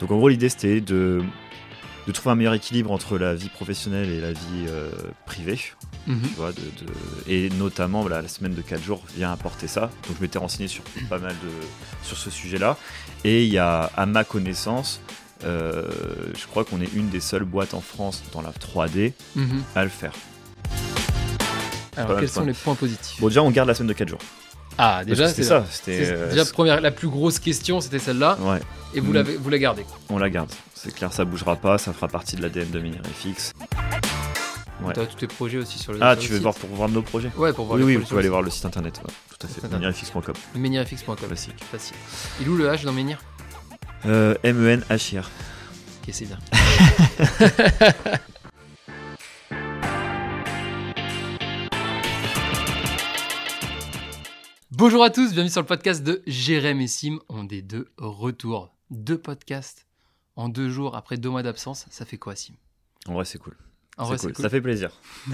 Donc en gros, l'idée c'était de, de trouver un meilleur équilibre entre la vie professionnelle et la vie euh, privée. Mhm. Tu vois, de, de- et notamment voilà, la semaine de 4 jours vient apporter ça. Donc je m'étais renseigné sur pas mal de sur ce sujet-là. Et il y a, à ma connaissance, euh, je crois qu'on est une des seules boîtes en France dans la 3D Mhm. à le faire. Alors, quels sont les points positifs? Bon, déjà, on garde la semaine de 4 jours. Ah, déjà, c'est c'était ça. C'était, euh, déjà première, la plus grosse question, c'était celle-là, ouais, et vous, Mm. l'avez, vous la gardez. on la garde. C'est clair, ça bougera pas. Ça fera partie de l'ADN de Minirefix. Ouais. Tu as tous tes projets aussi sur le Ah, sur tu le veux site. voir pour voir nos projets Ouais, pour voir Oui, les oui, vous pouvez aller le voir le site internet. ouais, tout à fait. Menirfx.com. Classique. Facile. Il où le H dans Menir Euh, M-E-N-H-I-R. Ok, c'est bien. Bonjour à tous, bienvenue sur le podcast de Jérém et Sim. On est de retour. Deux podcasts en deux jours après deux mois d'absence. Ça fait quoi, Sim? En vrai, c'est cool. En vrai, cool. c'est cool. Ça fait plaisir.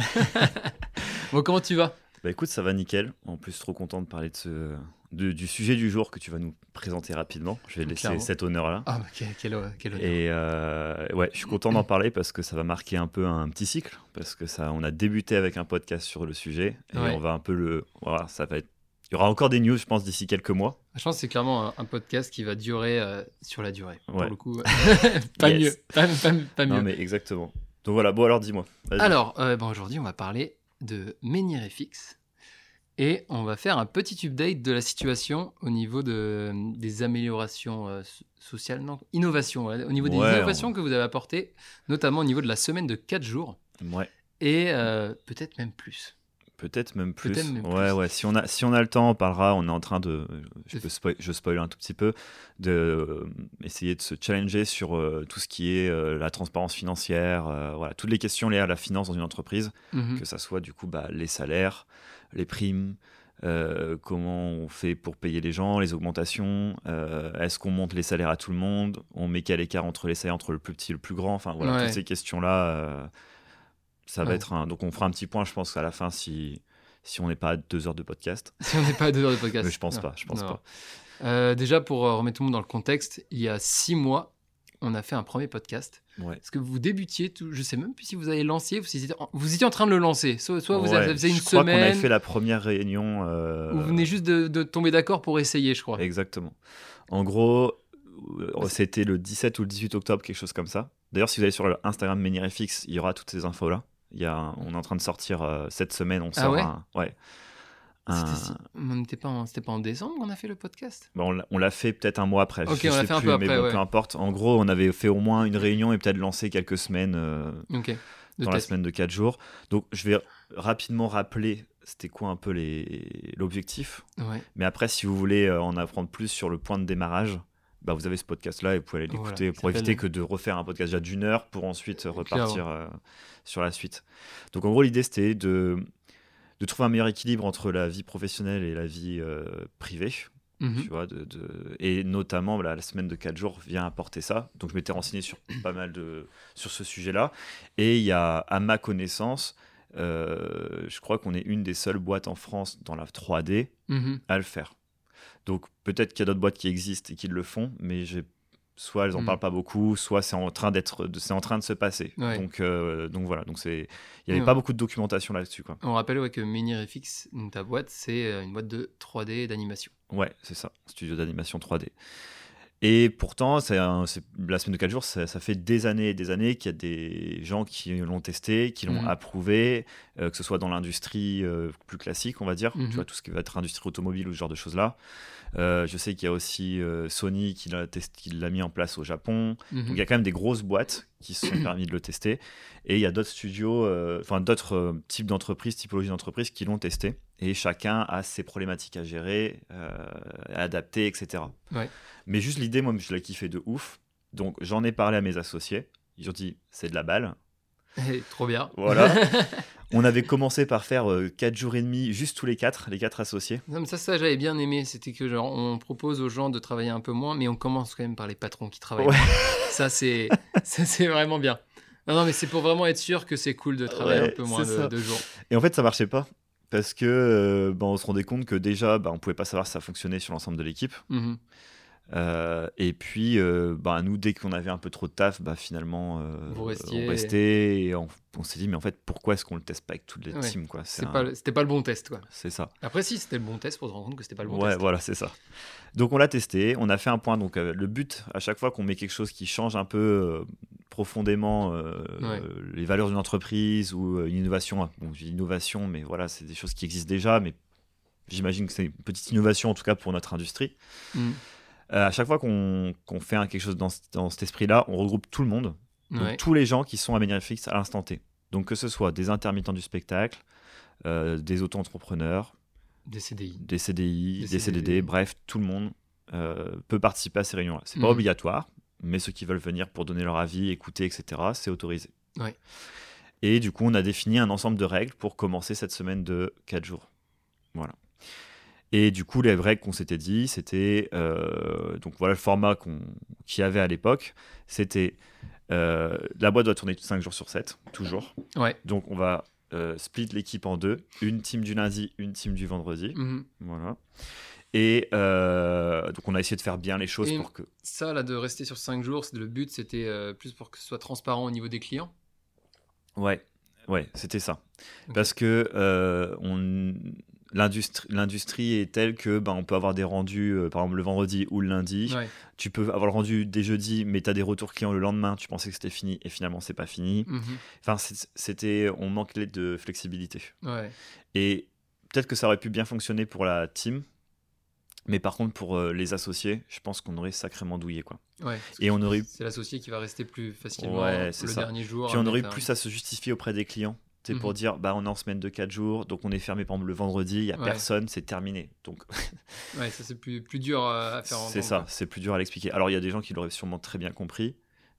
Bon, comment tu vas? Bah écoute, ça va nickel. En plus, trop content de parler de ce, de- du sujet du jour que tu vas nous présenter rapidement. Je vais laisser cet honneur-là. Ah, bah, quel, quel, quel honneur. Et euh, ouais, je suis content d'en parler parce que ça va marquer un peu un petit cycle. Parce que ça, on a débuté avec un podcast sur le sujet et Ouais. on va un peu le. Voilà, ça va être. Il y aura encore des news, je pense, d'ici quelques mois. Je pense que c'est clairement un, un podcast qui va durer euh, sur la durée. Pour le coup, pas Yes. mieux. Pas, pas- pas mieux. Non, mais exactement. Donc voilà, bon, alors dis-moi. Alors, euh, bon, aujourd'hui, on va parler de Menirefix. Et on va faire un petit update de la situation au niveau de, des améliorations euh, so- sociales, non, innovations, ouais, au niveau des Ouais, innovations que vous avez apportées, notamment au niveau de la semaine de 4 jours, Ouais. et peut-être même plus. Peut-être même plus. Même ouais, plus. ouais. Si on a, si on a le temps, on parlera. On est en train de, je, peux spoil, je spoil un tout petit peu, de euh, essayer de se challenger sur euh, tout ce qui est euh, la transparence financière, voilà, toutes les questions liées à la finance dans une entreprise, Mhm. que ça soit du coup bah, les salaires, les primes. euh, comment on fait pour payer les gens, les augmentations, euh, est-ce qu'on monte les salaires à tout le monde, on met quel écart entre les salaires entre le plus petit et le plus grand, enfin voilà, Ouais. toutes ces questions-là, euh, ça va être un... Donc on fera un petit point, je pense, à la fin si, si on n'est pas à deux heures de podcast. Si on n'est pas à deux heures de podcast. Mais je pense Non, pas, je pense non. pas. Euh, déjà, pour euh, remettre tout le monde dans le contexte, il y a six mois, on a fait un premier podcast. Ouais. Est-ce que vous débutiez tout Je sais même plus si vous avez lancé, vous étiez en, vous étiez en train de le lancer. Soit, soit vous Ouais, avez fait une je crois qu'on avait semaine, fait la première réunion. euh, ou vous venez juste de, de tomber d'accord pour essayer, je crois. Exactement. En gros, c'était le 17 ou le 18 octobre, quelque chose comme ça. D'ailleurs, si vous allez sur le Instagram Menirefix, il y aura toutes ces infos-là. Il y a un- on est en train de sortir euh, cette semaine, on Ah sort ouais un, ouais, un- on n'était pas, en- c'était pas en décembre qu'on a fait le podcast? Bon, on l'a- fait peut-être un mois après. Ok, je on l'a sais fait un plus, peu mais après, bon, ouais. peu importe. En gros, on avait fait au moins une réunion et peut-être lancé quelques semaines euh, dans la semaine de 4 jours. Donc, je vais rapidement rappeler c'était quoi un peu les- l'objectif. Ouais. Mais après, si vous voulez euh, en apprendre plus sur le point de démarrage, bah, vous avez ce podcast-là et vous pouvez aller l'écouter pour éviter que de refaire un podcast déjà d'une heure pour ensuite repartir euh, sur la suite. Donc en gros, l'idée c'était de, de trouver un meilleur équilibre entre la vie professionnelle et la vie euh, privée. Mhm. Tu vois, de, de- Et notamment, voilà, la semaine de 4 jours vient apporter ça. Donc je m'étais renseigné sur pas mal de sur ce sujet-là. Et il y a, à ma connaissance, euh, je crois qu'on est une des seules boîtes en France dans la 3D Mhm. à le faire. Donc peut-être qu'il y a d'autres boîtes qui existent et qui le font, mais j'ai soit elles en Mm. parlent pas beaucoup, soit c'est en train d'être, de- c'est en train de se passer. Ouais. Donc euh, donc voilà, donc c'est, il y avait Ouais. pas beaucoup de documentation là-dessus quoi. On rappelle ouais, que Menirefix, donc ta boîte, c'est euh, une boîte de 3D et d'animation. Ouais, c'est ça, studio d'animation 3D. Et pourtant, c'est la semaine de 4 jours, ça, ça fait des années et des années qu'il y a des gens qui l'ont testé, qui l'ont Mhm. approuvé, euh, que ce soit dans l'industrie euh, plus classique, on va dire, Mhm. tu vois, tout ce qui va être industrie automobile ou ce genre de choses-là. Euh, je sais qu'il y a aussi Sony qui l'a mis en place au Japon. Mhm. Donc il y a quand même des grosses boîtes qui se sont permis de le tester. Et il y a d'autres studios, enfin d'autres types d'entreprises, typologies d'entreprises qui l'ont testé. Et chacun a ses problématiques à gérer, euh, à adapter, etc. Ouais. Mais juste l'idée, moi, je l'ai kiffé de ouf. Donc j'en ai parlé à mes associés. Ils ont dit, c'est de la balle. Trop bien. Voilà. On avait commencé par faire 4 jours et demi, juste tous les quatre, les quatre associés. Non, mais ça, ça j'avais bien aimé. C'était que genre, on propose aux gens de travailler un peu moins, mais on commence quand même par les patrons qui travaillent Ouais. Ça, c'est, vraiment bien. Non, non, mais c'est pour vraiment être sûr que c'est cool de travailler Ouais, un peu moins de jours. Et en fait, ça marchait pas. Parce que euh, ben, se rendait compte que déjà, ben, on pouvait pas savoir si ça fonctionnait sur l'ensemble de l'équipe. Mhm. Euh, et puis, euh, bah, nous, dès qu'on avait un peu trop de taf, bah, finalement, euh, Vous restiez- on restait et on, on s'est dit, mais en fait, pourquoi est-ce qu'on le teste pas avec toutes les Ouais. teams quoi? C'est un- pas le- C'était pas le bon test, quoi. C'est ça. Après, si, c'était le bon test pour se rendre compte que c'était pas le bon ouais, test. voilà, c'est ça. Donc, on l'a testé, on a fait un point. Donc, euh, le but, à chaque fois qu'on met quelque chose qui change un peu euh, profondément Ouais. les valeurs d'une entreprise ou une innovation, hein. bon, je dis innovation, mais voilà, c'est des choses qui existent déjà, mais j'imagine que c'est une petite innovation, en tout cas pour notre industrie. Mm. Euh, à chaque fois qu'on fait quelque chose dans, ce- dans cet esprit-là, on regroupe tout le monde, donc Ouais. tous les gens qui sont à Menirefix à l'instant T. Donc que ce soit des intermittents du spectacle, euh, des auto-entrepreneurs, Des CDI. des CDI, Des des, CDD, CDD. bref, tout le monde euh, peut participer à ces réunions-là. C'est pas Mhm. obligatoire, mais ceux qui veulent venir pour donner leur avis, écouter, etc., c'est autorisé. Ouais. Et du coup, on a défini un ensemble de règles pour commencer cette semaine de 4 jours. Voilà. Et du coup, les règles qu'on s'était dit, c'était euh, donc voilà le format qu'il y avait à l'époque. C'était euh, la boîte doit tourner 5 jours sur 7, toujours. Ouais. Donc on va euh, split l'équipe en deux, une team du lundi, une team du vendredi. Mhm. Voilà. Et donc on a essayé de faire bien les choses Et- pour que. Ça, là, de rester sur 5 jours, le but, c'était plus pour que ce soit transparent au niveau des clients. Ouais, ouais, c'était ça. Parce que on l'industrie est telle que ben, on peut avoir des rendus euh, par exemple le vendredi ou le lundi Ouais. tu peux avoir le rendu dès jeudi mais tu as des retours clients le lendemain tu pensais que c'était fini et finalement c'est pas fini Mhm. enfin c'était on manquait de flexibilité Ouais. et peut-être que ça aurait pu bien fonctionner pour la team mais par contre pour euh, les associés je pense qu'on aurait sacrément douillé quoi Ouais. Et on aurait C'est l'associé qui va rester plus facilement Ouais, le ça. dernier jour. Puis on aurait un- plus à se justifier auprès des clients. C'est pour Mhm. dire, bah, on est en semaine de 4 jours, donc on est fermé par exemple le vendredi, il n'y a Ouais. personne, c'est terminé. Donc Ouais, ça c'est plus, plus dur euh, à faire c'est ça, c'est plus dur à l'expliquer. Alors il y a des gens qui l'auraient sûrement très bien compris,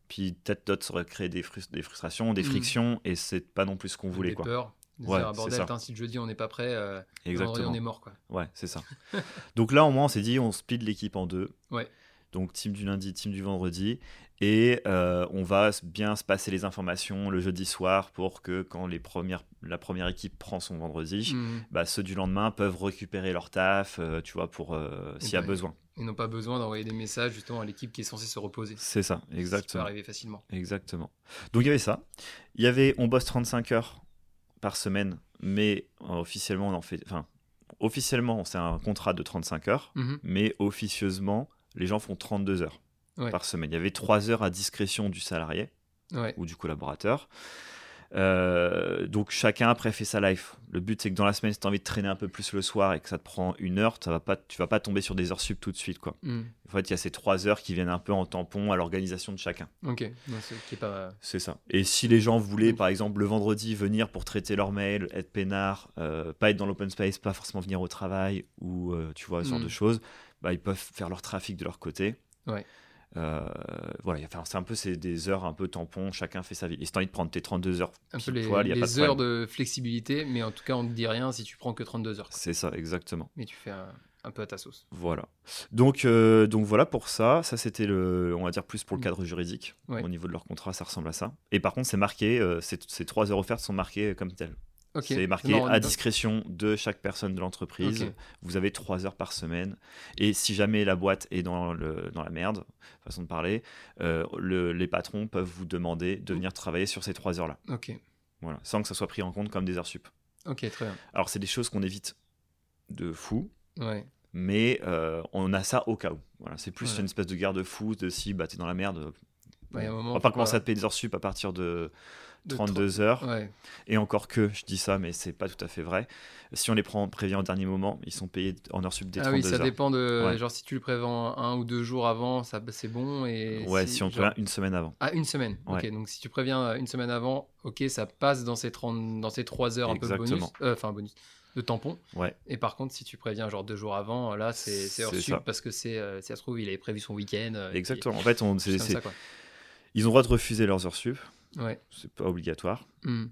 puis peut-être d'autres auraient créé des, frus- des frustrations, des Mhm. frictions, et c'est pas non plus ce qu'on voulait. Des Quoi. peurs. Ouais, bordel, ça. si le jeudi on n'est pas prêt, euh, vendredi, on est mort. Quoi. Ouais, c'est ça. donc là, au moins, on s'est dit, on split l'équipe en deux. Ouais. Donc team du lundi, team du vendredi. Et euh, on va bien se passer les informations le jeudi soir pour que quand les premières, la première équipe prend son vendredi, Mhm. bah, ceux du lendemain peuvent récupérer leur taf, euh, tu vois, pour euh, s'il y a besoin. Ils n'ont pas besoin d'envoyer des messages justement à l'équipe qui est censée se reposer. C'est ça, Ce qui peut exactement. arriver facilement. Exactement. Donc il y avait ça. Il y avait, on bosse 35 heures par semaine, mais officiellement, on en fait. Enfin, officiellement, c'est un contrat de 35 heures, Mhm. mais officieusement, les gens font 32 heures Ouais. par semaine. Il y avait 3 heures à discrétion du salarié Ouais. ou du collaborateur. Euh, donc chacun après fait sa life. Le but c'est que dans la semaine, si tu as envie de traîner un peu plus le soir et que ça te prend une heure, ça va pas, tu vas pas tomber sur des heures sup tout de suite. Quoi. Mhm. En fait, il y a ces trois heures qui viennent un peu en tampon à l'organisation de chacun. Ok. C'est pas. Ça. Et si les gens voulaient, Mm. par exemple, le vendredi venir pour traiter leur mail, être peinard, euh, pas être dans l'open space, pas forcément venir au travail ou euh, tu vois ce genre Mm. de choses, bah, ils peuvent faire leur trafic de leur côté. Ouais. Euh, voilà, enfin, c'est un peu c'est des heures un peu tampon, chacun fait sa vie. Et si t'as envie de prendre tes 32 heures Un peu les, poil, y a pas de heures de flexibilité, mais en tout cas, on ne te dit rien si tu prends que 32 heures. C'est ça, exactement. Mais tu fais un, un peu à ta sauce. Voilà. Donc, euh, donc voilà pour ça. Ça, c'était le, on va dire plus pour le Mm. cadre juridique. Ouais. Au niveau de leur contrat, ça ressemble à ça. Et par contre, c'est marqué, euh, ces, ces trois heures offertes sont marquées comme telles. C'est marqué à discrétion de chaque personne de l'entreprise. Vous avez trois heures par semaine. Et si jamais la boîte est dans, le, dans la merde, façon de parler, euh, le- les patrons peuvent vous demander de venir travailler sur ces trois heures-là. Ok. Voilà, sans que ça soit pris en compte comme des heures sup. Ok, très bien. Alors, c'est des choses qu'on évite de fou, Ouais. mais euh, on a ça au cas où. Voilà, c'est plus Ouais. une espèce de garde-fou de si bah, t'es dans la merde. On va pas commencer à te payer des heures sup à partir de De 32 heures. Ouais. Et encore que, je dis ça, mais c'est pas tout à fait vrai. Si on les prend prévient au dernier moment, ils sont payés en heures sub des Ah 32 oui, ça heures. dépend de. Ouais. Genre, si tu le prévends un ou deux jours avant, ça c'est bon. Et Ouais, si on genre- prévient une semaine avant. Ah, une semaine. Ok, donc si tu préviens euh, une semaine avant, ok, ça passe dans ces, 30, dans ces 3 heures un peu bonus. Euh, Enfin, bonus. De tampon. Ouais, Et par contre, si tu préviens genre deux jours avant, là, c'est hors ça. parce que c'est, euh, si ça se trouve, il avait prévu son week-end. euh, et exactement. En fait, on, c'est- ils ont le droit de refuser leurs heures sup. Ouais. C'est pas obligatoire. Hmm.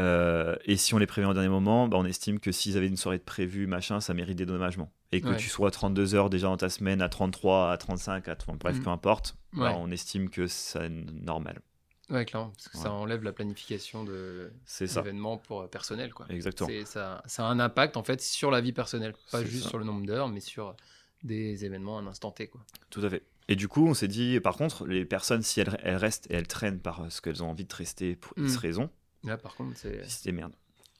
Euh, et si on les prévient au dernier moment, bah, on estime que s'ils avaient une soirée de prévu, machin, ça mérite des dédommagements. Et que Ouais. tu sois à 32 heures déjà dans ta semaine, à 33, à 35, à enfin, bref, Mm. peu importe, bah, Ouais. on estime que c'est normal. Ouais, clairement. Parce que Ouais. ça enlève la planification de l'événement pour euh, personnel, quoi. Exactement. Ça, ça a un impact en fait sur la vie personnelle, pas juste ça. sur le nombre d'heures, mais sur des événements à un instant T. Quoi. Tout à fait. Et du coup, on s'est dit, par contre, les personnes, si elles, elles restent et elles traînent par ce qu'elles ont envie de rester pour X Mm. raisons, Là, par contre, c'est c'est merde.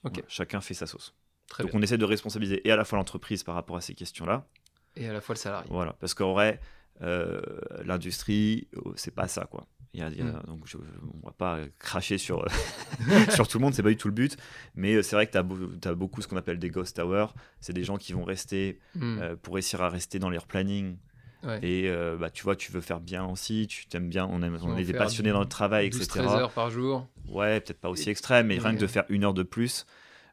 Voilà, chacun fait sa sauce. très Donc bien. on essaie de responsabiliser et à la fois l'entreprise par rapport à ces questions-là. Et à la fois le salarié. Voilà. Parce qu'en vrai, euh, l'industrie, oh, c'est pas ça, quoi. Il y a- il y a- Mm. donc je, on va pas cracher sur, sur tout le monde, c'est pas du tout le but. Mais euh, c'est vrai que tu as, beaucoup ce qu'on appelle des ghost hours. C'est des gens qui vont rester Mm. euh, pour réussir à rester dans leur planning. Ouais. Et euh, bah, tu vois, tu veux faire bien aussi, tu t'aimes bien, on, aime, on est des passionnés dans notre travail, 12-13 etc. heures par jour. Ouais, peut-être pas aussi extrême, mais rien que de faire une heure de plus,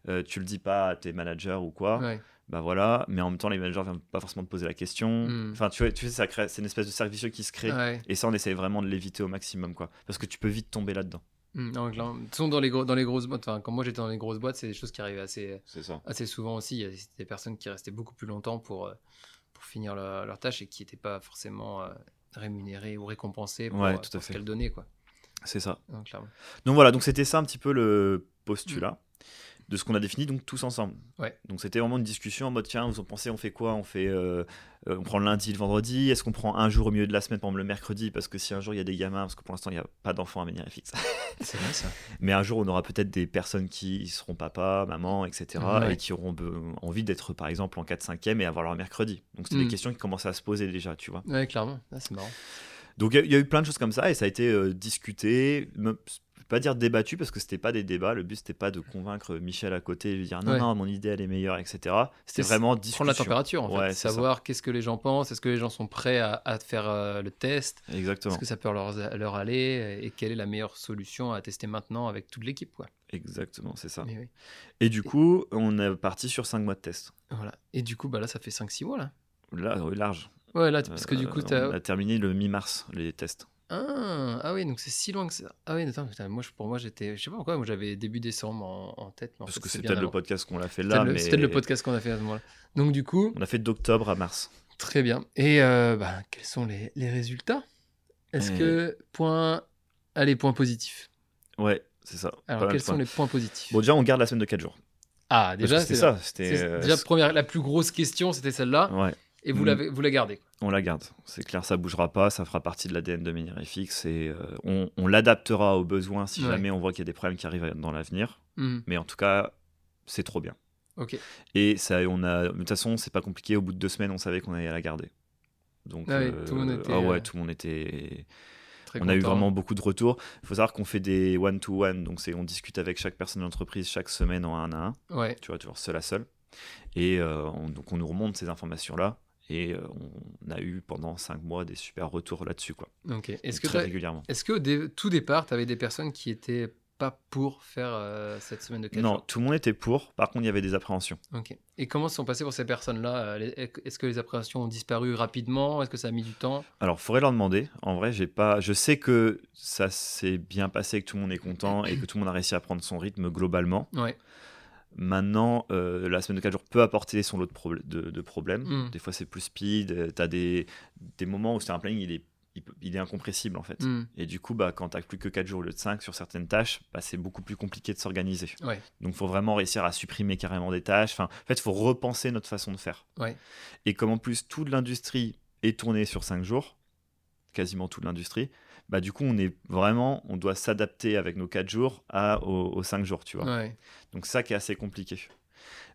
euh, tu le dis pas à tes managers ou quoi, Ouais. Bah voilà, mais en même temps, les managers viennent pas forcément te poser la question. Mm. Enfin, tu vois, tu sais, ça crée, c'est une espèce de cercle vicieux qui se crée. Ouais. Et ça, on essaie vraiment de l'éviter au maximum, quoi. Parce que tu peux vite tomber là-dedans. Mm, non, toute façon, dans les, gros, dans les grosses boîtes, enfin, quand moi j'étais dans les grosses boîtes, c'est des choses qui arrivaient assez, assez souvent aussi. Il y a des personnes qui restaient beaucoup plus longtemps pour, euh, pour finir leur, leur tâche et qui n'étaient pas forcément euh, rémunérées ou récompensées pour, Ouais, euh, tout à pour ce qu'elles donnaient. Quoi. C'est ça. Donc. Donc voilà, donc c'était ça un petit peu le postulat de ce qu'on a défini donc tous ensemble. Ouais. Donc c'était vraiment une discussion en mode tiens, vous en pensez, on fait quoi? On fait, euh, euh, on prend le lundi, le vendredi. Est-ce qu'on prend un jour au milieu de la semaine, par exemple le mercredi, parce que si un jour il y a des gamins, parce que pour l'instant il n'y a pas d'enfants à venir fixe. C'est vrai ça. Mais un jour on aura peut-être des personnes qui seront papa, maman, etc. Ouais. et qui auront envie d'être par exemple en 4-5e et avoir leur mercredi. Donc c'était Mm. des questions qui commençaient à se poser déjà, tu vois. Ouais, clairement. Ah, c'est marrant. Donc il y a- il y, a eu plein de choses comme ça et ça a été euh, discuté, me- pas dire débattu parce que c'était pas des débats, le but c'était pas de convaincre Michel à côté et lui dire non Ouais. non mon idée elle est meilleure etc. C'était vraiment discussion. Prendre la température, en fait. Ouais. Savoir qu'est-ce que les gens pensent, est-ce que les gens sont prêts à, à faire euh, le test, Exactement, est-ce que ça peut leur, leur aller? Et quelle est la meilleure solution à tester maintenant avec toute l'équipe. quoi? exactement c'est ça. Oui. Et du coup on est parti sur 5 mois de test. Voilà. Et du coup, bah là, ça fait 5-6 mois là. Là euh, large. Ouais, là, parce que du Euh, coup, on a terminé le mi-mars les tests. Ah, ah oui, donc c'est si loin que ça. Ah oui, attends, putain, moi, pour moi, j'étais. Je sais pas pourquoi, moi, j'avais début décembre en, en tête. Mais en Parce fait, que c'est peut-être le podcast qu'on l'a fait là, peut-être le- mais c'est peut-être le podcast qu'on a fait à ce moment-là. Donc, du coup, on a fait d'octobre à mars. très bien. Et euh, bah, quels sont les, les résultats? Est-ce Euh. que. Point. Allez, point positif. Ouais, c'est ça. Alors, quels sont les points positifs? Bon déjà on garde la semaine de 4 jours. Ah, déjà, c'est c'était ça, c'était euh, Déjà, première, la plus grosse question, c'était celle-là. ouais. Et vous, Mm. l'avez, vous la gardez. On la garde, c'est clair, ça bougera pas, ça fera partie de l'ADN de Minirefix et euh, on, on l'adaptera aux besoins si Ouais. jamais on voit qu'il y a des problèmes qui arrivent dans l'avenir. Mhm. Mais en tout cas, c'est trop bien. Ok. Et ça, on a, de toute façon, c'est pas compliqué. Au bout de deux semaines, on savait qu'on allait la garder. Donc, Ah oui, tout le monde était, ah ouais, euh, tout le monde était. Très on a eu content. vraiment beaucoup de retours. Il faut savoir qu'on fait des one-to-one, donc c'est on discute avec chaque personne de l'entreprise chaque semaine en un à un. Ouais. Tu vois, toujours seul à seul. Et euh, on- donc on nous remonte ces informations-là. Et euh, on a eu pendant cinq mois des super retours là-dessus, quoi. Ok. Est-ce que, très régulièrement. est-ce que au dé- tout départ, tu avais des personnes qui étaient pas pour faire euh, cette semaine de 4 Non, jours tout le monde était pour. Par contre, il y avait des appréhensions. Ok. Et comment se sont passées pour ces personnes-là? Est-ce que les appréhensions ont disparu rapidement? Est-ce que ça a mis du temps? Alors, faudrait leur demander. En vrai, j'ai pas. Je sais que ça s'est bien passé, que tout le monde est content et que tout le monde a réussi à prendre son rythme globalement. Ouais. Maintenant, euh, la semaine de 4 jours peut apporter son lot de, probl- de, de problèmes. Mm. Des fois, c'est plus speed. Tu as des, des moments où c'est un planning, il est, il, est incompressible en fait. Hmm. Et du coup, bah, quand tu plus que 4 jours au lieu de 5 sur certaines tâches, bah, c'est beaucoup plus compliqué de s'organiser. Ouais. Donc, il faut vraiment réussir à supprimer carrément des tâches. Enfin, en fait, il faut repenser notre façon de faire. Ouais. Et comme en plus, toute l'industrie est tournée sur 5 jours, quasiment toute l'industrie, bah, du coup, on est vraiment, on doit s'adapter avec nos 4 jours à, aux, aux 5 jours, tu vois. Ouais. Donc, ça qui est assez compliqué.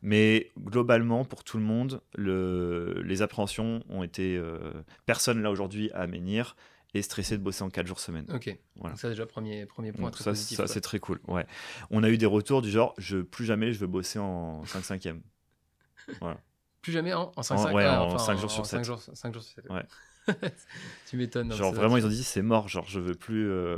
Mais globalement, pour tout le monde, le- les appréhensions ont été. euh, personne là aujourd'hui à Menhir est stressé de bosser en 4 jours semaine. Ok. Voilà. Donc ça déjà premier premier point Donc très ça, positif. ça c'est très cool. Ouais. On a eu des retours du genre, je plus jamais je veux bosser en 5-5e. Plus jamais en, en 5 En- 5 ouais, en cinq jours sur 5 sept. jours, cinq jours sur 7. Ouais. tu m'étonnes. genre vraiment ils ont dit c'est mort, genre je veux plus. euh,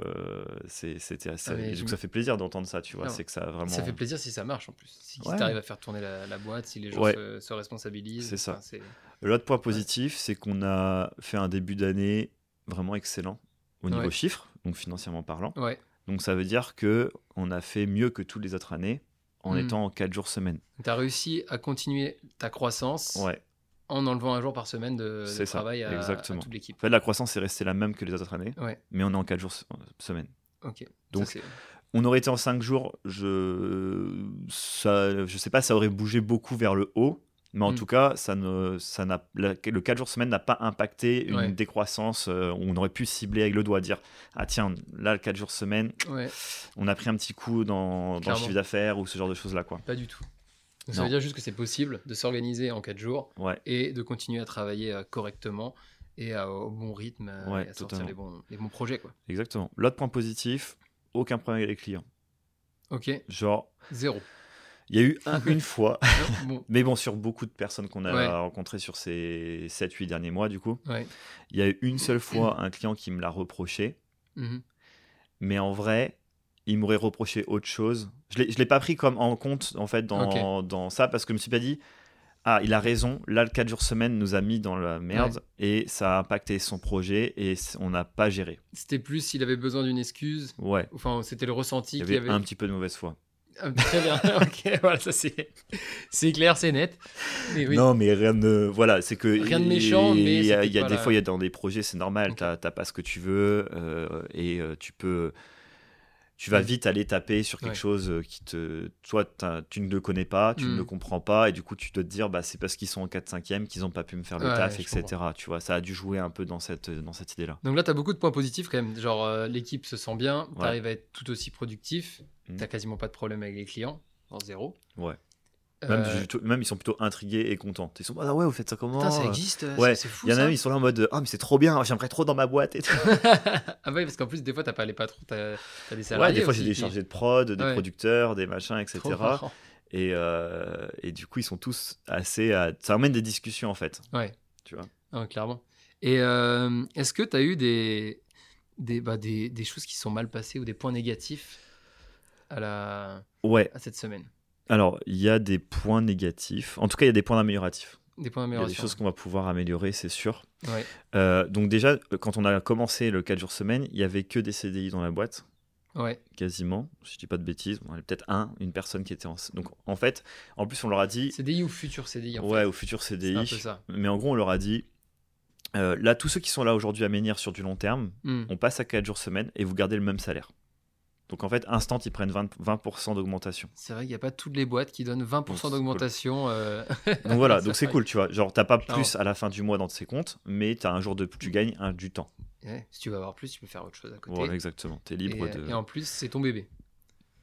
C'était assez. Ah, me- ça fait plaisir d'entendre ça, tu vois. C'est que ça vraiment. Ça fait plaisir si ça marche en plus. Si Ouais. tu arrives à faire tourner la, la boîte, si les gens Ouais. se, se responsabilisent. C'est ça. enfin, L'autre point positif, c'est qu'on a fait un début d'année vraiment excellent au niveau chiffres, donc financièrement parlant. Donc ça veut dire que on a fait mieux que toutes les autres années en Mm. étant en 4 jours semaine. Tu as réussi à continuer ta croissance Ouais. En enlevant un jour par semaine de, de C'est ça, travail à, à exactement. toute l'équipe. En fait, la croissance est restée la même que les autres années, Ouais. mais on est en 4 jours se- semaine. Ok. Donc, Ça, On aurait été en 5 jours, je ça, je sais pas, ça aurait bougé beaucoup vers le haut, Mais en Mm. tout cas, ça ne, ça n'a, le 4 jours semaine n'a pas impacté une Ouais. décroissance euh, où on aurait pu cibler avec le doigt, dire Ah, tiens, là, le 4 jours semaine, Ouais, on a pris un petit coup dans, dans le chiffre d'affaires ou ce genre de choses-là. Quoi. pas du tout. Donc, ça veut dire juste que c'est possible de s'organiser en 4 jours Ouais, et de continuer à travailler euh, correctement et à- au bon rythme euh, Ouais, et à sortir les bons, les bons projets. Quoi. exactement. L'autre point positif, aucun problème avec les clients. Ok, Genre, zéro. il y a eu un- une fois, bon, mais bon, sur beaucoup de personnes qu'on a Ouais. rencontrées sur ces 7-8 derniers mois, du coup, ouais. il y a eu une seule fois un client qui me l'a reproché. Mhm. mais en vrai, il m'aurait reproché autre chose. Je ne l'ai pas pris comme en compte, en fait, dans, dans ça, parce que je me suis pas dit, ah, il a raison, là, le 4 jours semaine nous a mis dans la merde, et ça a impacté son projet, et on n'a pas géré. C'était plus s'il avait besoin d'une excuse. Ouais, Enfin, c'était le ressenti il y qu'il y avait un petit peu de mauvaise foi. Ah, Très bien. ok, voilà, ça c'est. Clair, c'est net. Mais oui. Non, mais rien de... Voilà, c'est que... Rien de méchant, mais Il y a, il y des fois, il y a dans des projets, c'est normal, Ok. t'as t'as pas ce que tu veux, euh, et euh, tu peux... Tu vas Mm. vite aller taper sur quelque Ouais. chose euh, qui te. Toi, tu ne le connais pas, tu ne Mm. le comprends pas, et du coup, tu dois te dire, bah, c'est parce qu'ils sont en 4-5e qu'ils n'ont pas pu me faire le Ouais, taf, etc. Tu vois, ça a dû jouer un peu dans cette, dans cette idée-là. Donc là, tu as beaucoup de points positifs quand même. Genre, euh, l'équipe se sent bien, tu Ouais. arrives à être tout aussi productif, Mhm. tu quasiment pas de problème avec les clients, en zéro. Ouais. Euh, Même, ils sont plutôt intrigués et contents. Ils sont, ah ouais, vous faites ça comment putain, ça euh existe, Ouais, c'est fou Il y en a même, ils sont là en mode, ah, mais c'est trop bien, j'aimerais trop dans ma boîte. Et tout. ah ouais, parce qu'en plus, des fois, t'as pas les patrons, t'as as des Ouais, salariés. des fois, j'ai des chargés de prod, des Ouais. producteurs, des machins, etc. Et, euh, et du coup, ils sont tous assez. à- Ça amène des discussions, en fait. Ouais. Tu vois. Ah, clairement. Et euh, est-ce que tu as eu des, des, bah, des, des choses qui sont mal passées ou des points négatifs à, la, Ouais. à cette semaine? Alors, il y a des points négatifs. En tout cas, il y a des points amélioratifs. Des points Il y a des choses qu'on va pouvoir améliorer, c'est sûr. Ouais. Euh, donc déjà, quand on a commencé le 4 jours semaine, il y avait que des CDI dans la boîte, Ouais. quasiment. Si je dis pas de bêtises, Bon, il y avait peut-être un, une personne qui était en... Donc en fait, en plus on leur a dit, CDI ou futur CDI en ouais, fait. au futur CDI. un peu ça. Mais en gros, on leur a dit, euh, là, tous ceux qui sont là aujourd'hui à Menhir sur du long terme, Hmm. on passe à 4 jours semaine et vous gardez le même salaire. Donc en fait, instant, ils prennent 20%, 20 d'augmentation. C'est vrai qu'il n'y a pas toutes les boîtes qui donnent 20% Bon, c'est d'augmentation. euh, Donc voilà, donc c'est cool, tu vois. Genre, t'as pas Clairement. plus à la fin du mois dans tes comptes, mais t'as un jour de plus, tu gagnes un, du temps. ouais, si tu veux avoir plus, tu peux faire autre chose à côté. Voilà, exactement. T'es et, libre de. et en plus, c'est ton bébé.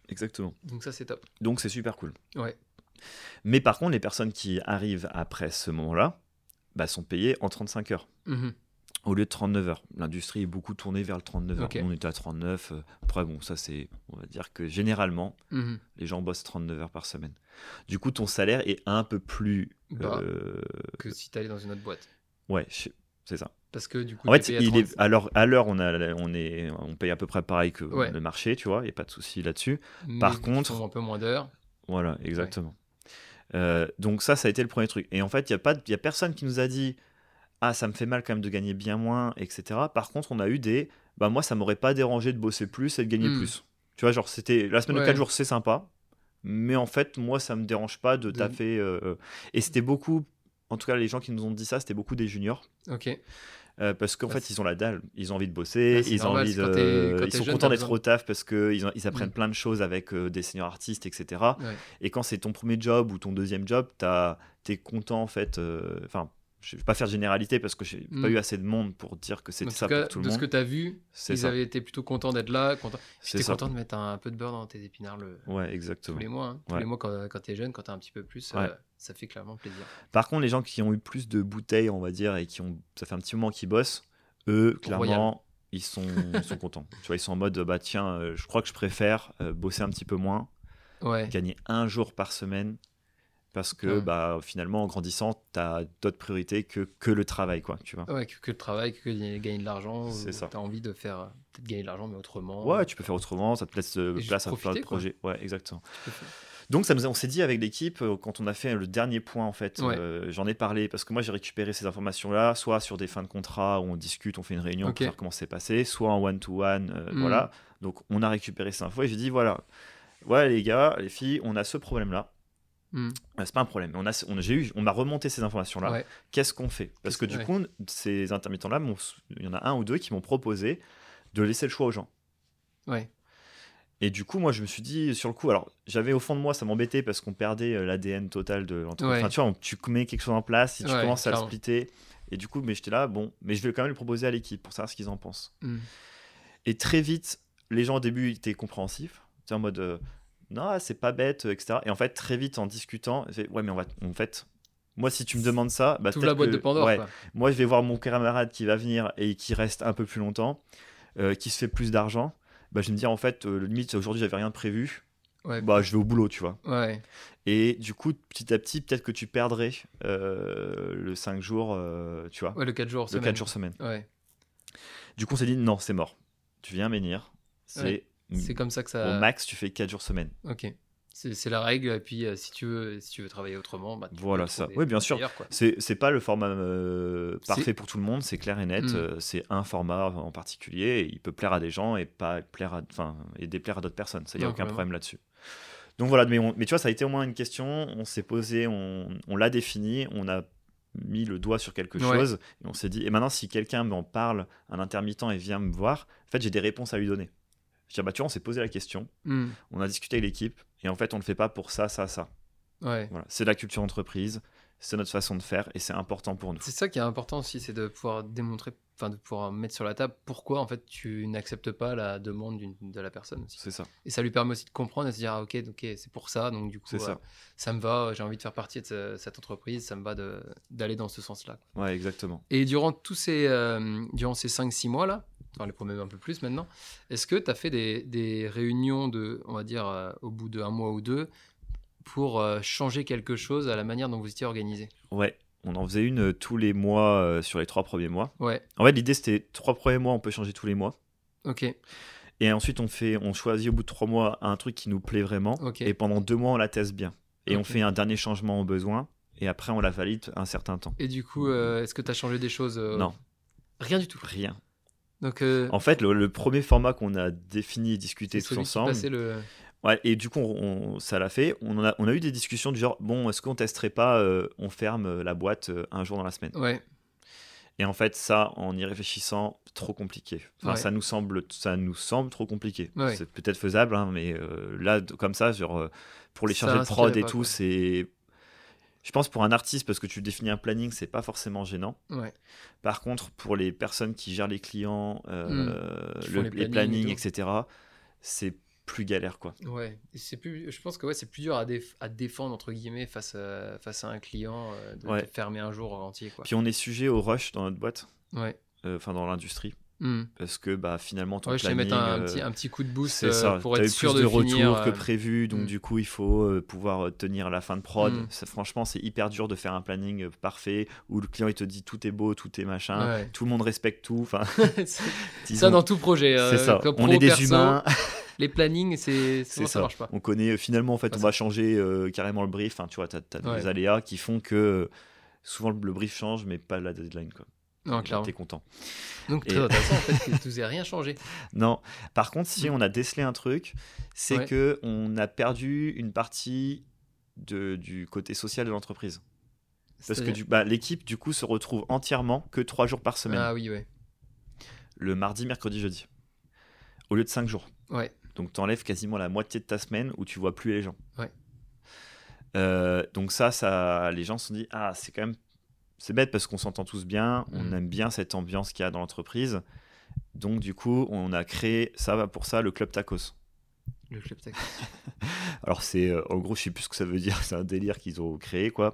Exactement. Donc ça, c'est top. Donc c'est super cool. Ouais. Mais par contre, les personnes qui arrivent après ce moment-là bah, sont payées en 35 heures Mhm. Au lieu de 39 heures. L'industrie est beaucoup tournée vers le 39 heures. Nous, on était à 39. euh, Après, bon, ça c'est, on va dire que généralement, Mhm. les gens bossent 39 heures par semaine. Du coup, ton salaire est un peu plus. Euh, Que si tu allais dans une autre boîte. Ouais, c'est ça. Parce que du coup, En fait, il 30. est, à l'heure, à l'heure, on, a, on, est, on paye à peu près pareil que Ouais. le marché, tu vois, il n'y a pas de souci là-dessus. par contre- font un peu moins d'heures. Voilà, exactement. Euh, donc ça, ça a été le premier truc. Et en fait, il n'y a, pas- il y a personne qui nous a dit Ah, ça me fait mal quand même de gagner bien moins, etc. Par contre, on a eu des Bah moi, ça m'aurait pas dérangé de bosser plus et de gagner Hmm. plus. Tu vois, genre, c'était la semaine de Ouais. 4 jours, c'est sympa. Mais en fait, moi, ça me dérange pas de taffer. euh, Et c'était beaucoup, en tout cas, les gens qui nous ont dit ça, c'était beaucoup des juniors. Ok. Euh, parce qu'en Bah, fait, ils ont la dalle, ils ont envie de bosser, c'est ils ont envie de, quand ils sont jeune, contents d'être au taf parce qu'ils ils apprennent Mm. plein de choses avec euh, des seniors artistes, etc. Ouais. Et quand c'est ton premier job ou ton deuxième job, t'as- t'es content en fait. euh, Je vais pas faire de généralité parce que j'ai pas Mm. eu assez de monde pour dire que c'était ça cas, pour tout le de ce monde. que tu as vu, ils ça. avaient été plutôt contents d'être là. Contents... C'est J'étais content de mettre un, peu de beurre dans tes épinards le... Ouais, tous exactement. les mois. hein. Tous Ouais. les mois, quand, quand tu es jeune, quand tu as un petit peu plus, euh, ça fait clairement plaisir. Par contre, les gens qui ont eu plus de bouteilles, on va dire, et qui ont, ça fait un petit moment qu'ils bossent, eux, clairement, ils sont, ils sont contents. Tu vois, ils sont en mode, bah tiens, euh, je crois que je préfère euh, bosser un petit peu moins, gagner un jour par semaine, parce que Ouais. bah finalement, en grandissant, t'as d'autres priorités que, que le travail, quoi, tu vois. Ouais, que, que le travail, que gagner de l'argent. C'est ça. Tu as envie de faire, euh, peut-être gagner de l'argent, mais autrement. Ouais, tu peux faire autrement, ça te laisse euh, place à plein de projets. Ouais, exactement. Tu Donc ça nous on s'est dit avec l'équipe euh, quand on a fait le dernier point en fait, Ouais. euh, j'en ai parlé parce que moi j'ai récupéré ces informations là, soit sur des fins de contrat où on discute, on fait une réunion pour voir comment c'est passé, soit en one to one, Mm. voilà. Donc on a récupéré ces infos et j'ai dit voilà, voilà les gars, les filles, on a ce problème Hmm. c'est pas un problème, on a, on, j'ai eu, on m'a remonté ces informations là. Ouais. Qu'est-ce qu'on fait? Parce que du coup, ces intermittents là, il y en a un ou deux qui m'ont proposé de laisser le choix aux gens. Ouais. Et du coup, moi, je me suis dit, sur le coup, alors j'avais au fond de moi, ça m'embêtait parce qu'on perdait euh, l'ADN total de l'entreprise. Ouais. Enfin, tu vois, on- tu mets quelque chose en place, si tu commences à le splitter. Et du coup, mais j'étais là, bon, mais je vais quand même le proposer à l'équipe pour savoir ce qu'ils en pensent. Mm. Et très vite, les gens au début étaient compréhensifs. C'est en mode, euh, non, c'est pas bête, euh, etc. Et en fait, très vite, en discutant, ouais, mais on va, en fait, moi, si tu me demandes ça, bah, la boîte que- de Pandore. ouais, moi, je vais voir mon camarade qui va venir et qui reste un peu plus longtemps, euh, qui se fait plus d'argent. Bah, je vais me dire, en fait, euh, limite, aujourd'hui, j'avais rien de prévu. Ouais. Bah, je vais au boulot, tu vois. Ouais. Et du coup, petit à petit, peut-être que tu perdrais euh, le 5 jours, tu vois, Ouais, le 4 jours. le semaine. 4 jours semaine. Ouais. Du coup, on s'est dit, non, c'est mort. Tu viens menhir. C'est. C'est comme ça que ça. au max, tu fais 4 jours semaine. Ok. C'est la règle. Et puis, euh, si, tu veux, si tu veux travailler autrement, bah, tu peux Voilà, ça. Oui, bien sûr. C'est pas le format euh, parfait pour tout le monde, c'est clair et net. Mm. euh, c'est un format en particulier. et il peut plaire à des gens et pas plaire à, enfin, et déplaire à d'autres personnes. Ça y a Non, aucun vraiment. problème là-dessus. Donc voilà, mais, on- mais tu vois, ça a été au moins une question. On s'est posé, on, on l'a défini, on a mis le doigt sur quelque Ouais. chose et on s'est dit. Et maintenant, si quelqu'un m'en parle, un intermittent et vient me voir, en fait, j'ai des réponses à lui donner. Je dis, bah, tu vois, on s'est posé la question, Mm. on a discuté avec l'équipe et en fait, on le fait pas pour ça, ça, ça. Ouais. Voilà, c'est la culture entreprise, c'est notre façon de faire et c'est important pour nous. C'est ça qui est important aussi, c'est de pouvoir démontrer, enfin de pouvoir mettre sur la table pourquoi en fait tu n'acceptes pas la demande de la personne aussi. C'est ça. Et ça lui permet aussi de comprendre et de se dire ah, ok, ok, c'est pour ça, donc du coup euh, ça. ça me va, j'ai envie de faire partie de ce- cette entreprise, ça me va d'aller dans ce sens-là. Ouais, exactement. Et durant tous ces, euh, durant ces 5-6 mois là, enfin les premiers un peu plus maintenant, est-ce que tu as fait des, des réunions de, on va dire, euh, au bout d'un mois ou deux pour changer quelque chose à la manière dont vous étiez organisé? Ouais, on en faisait une euh, tous les mois euh, sur les trois premiers mois. Ouais, En fait, l'idée c'était trois premiers mois, on peut changer tous les mois. ok, Et ensuite, on fait, on choisit au bout de trois mois un truc qui nous plaît vraiment. Ok. Et pendant deux mois, on la teste bien. Et on fait un dernier changement au besoin. Et après, on la valide un certain temps. Et du coup, euh, est-ce que tu as changé des choses euh, Non. Rien du tout. Rien. Donc, En fait, le, le premier format qu'on a défini et discuté tous ensemble, le. Ouais, et du coup, on, on- ça l'a fait. On a, on a eu des discussions du genre, bon, est-ce qu'on testerait pas, euh, on ferme euh, la boîte euh, un jour dans la semaine? Ouais, Et en fait, ça, en y réfléchissant, trop compliqué. Enfin, Ouais. ça nous semble, ça nous semble trop compliqué. Ouais. C'est peut-être faisable, hein, mais euh, là, comme ça, euh, pour les chargés de prod et pas, tout, c'est. Je pense pour un artiste, parce que tu définis un planning, c'est pas forcément gênant. ouais. Par contre, pour les personnes qui gèrent les clients, euh, le- font les, les plannings, plannings et etc., c'est plus galère, quoi. Ouais, c'est plus, je pense que ouais, c'est plus dur à, déf- à défendre entre guillemets face à, face à un client euh, de Ouais. fermer un jour entier quoi. Puis on est sujet au rush dans notre boîte, Ouais. euh, enfin dans l'industrie, Hmm. parce que bah, finalement, ton Ouais, je vais planning. mettre un, euh, petit, un petit coup de boost euh, ça, pour être eu sûr plus de, de finir. retours que euh, prévu, donc mm. du coup il faut pouvoir tenir la fin de prod. Mm. Ça, franchement, c'est hyper dur de faire un planning parfait où le client il te dit tout est beau, tout est machin, Ouais. tout le monde respecte tout. Enfin, ça dans tout projet. euh, c'est ça. comme On pro, est des perso, humains, Les plannings, c'est ça ça. marche pas. On connaît finalement en fait, on va changer euh, carrément le brief. Tu vois, t'as as des Ouais. aléas qui font que souvent le brief change, mais pas la deadline quoi. Non, Et là, clairement. T'es content. Donc Et- très intéressant en fait que vous rien changé. Non. Par contre, si on a décelé un truc, c'est. Ouais. que on a perdu une partie de, du côté social de l'entreprise. Parce que du, bah, l'équipe, du coup, se retrouve entièrement que trois jours par semaine. Ah oui, ouais. Le mardi, mercredi, jeudi. Au lieu de cinq jours. Ouais. Donc, tu enlèves quasiment la moitié de ta semaine où tu vois plus les gens. Ouais. Euh, donc, ça, ça, les gens se sont dit Ah, c'est quand même. C'est bête parce qu'on s'entend tous bien, on Mm. aime bien cette ambiance qu'il y a dans l'entreprise. Donc, du coup, on a créé, ça va pour ça, le Club Tacos. Le club tech. Alors, c'est. euh, en gros, je sais plus ce que ça veut dire, c'est un délire qu'ils ont créé, quoi.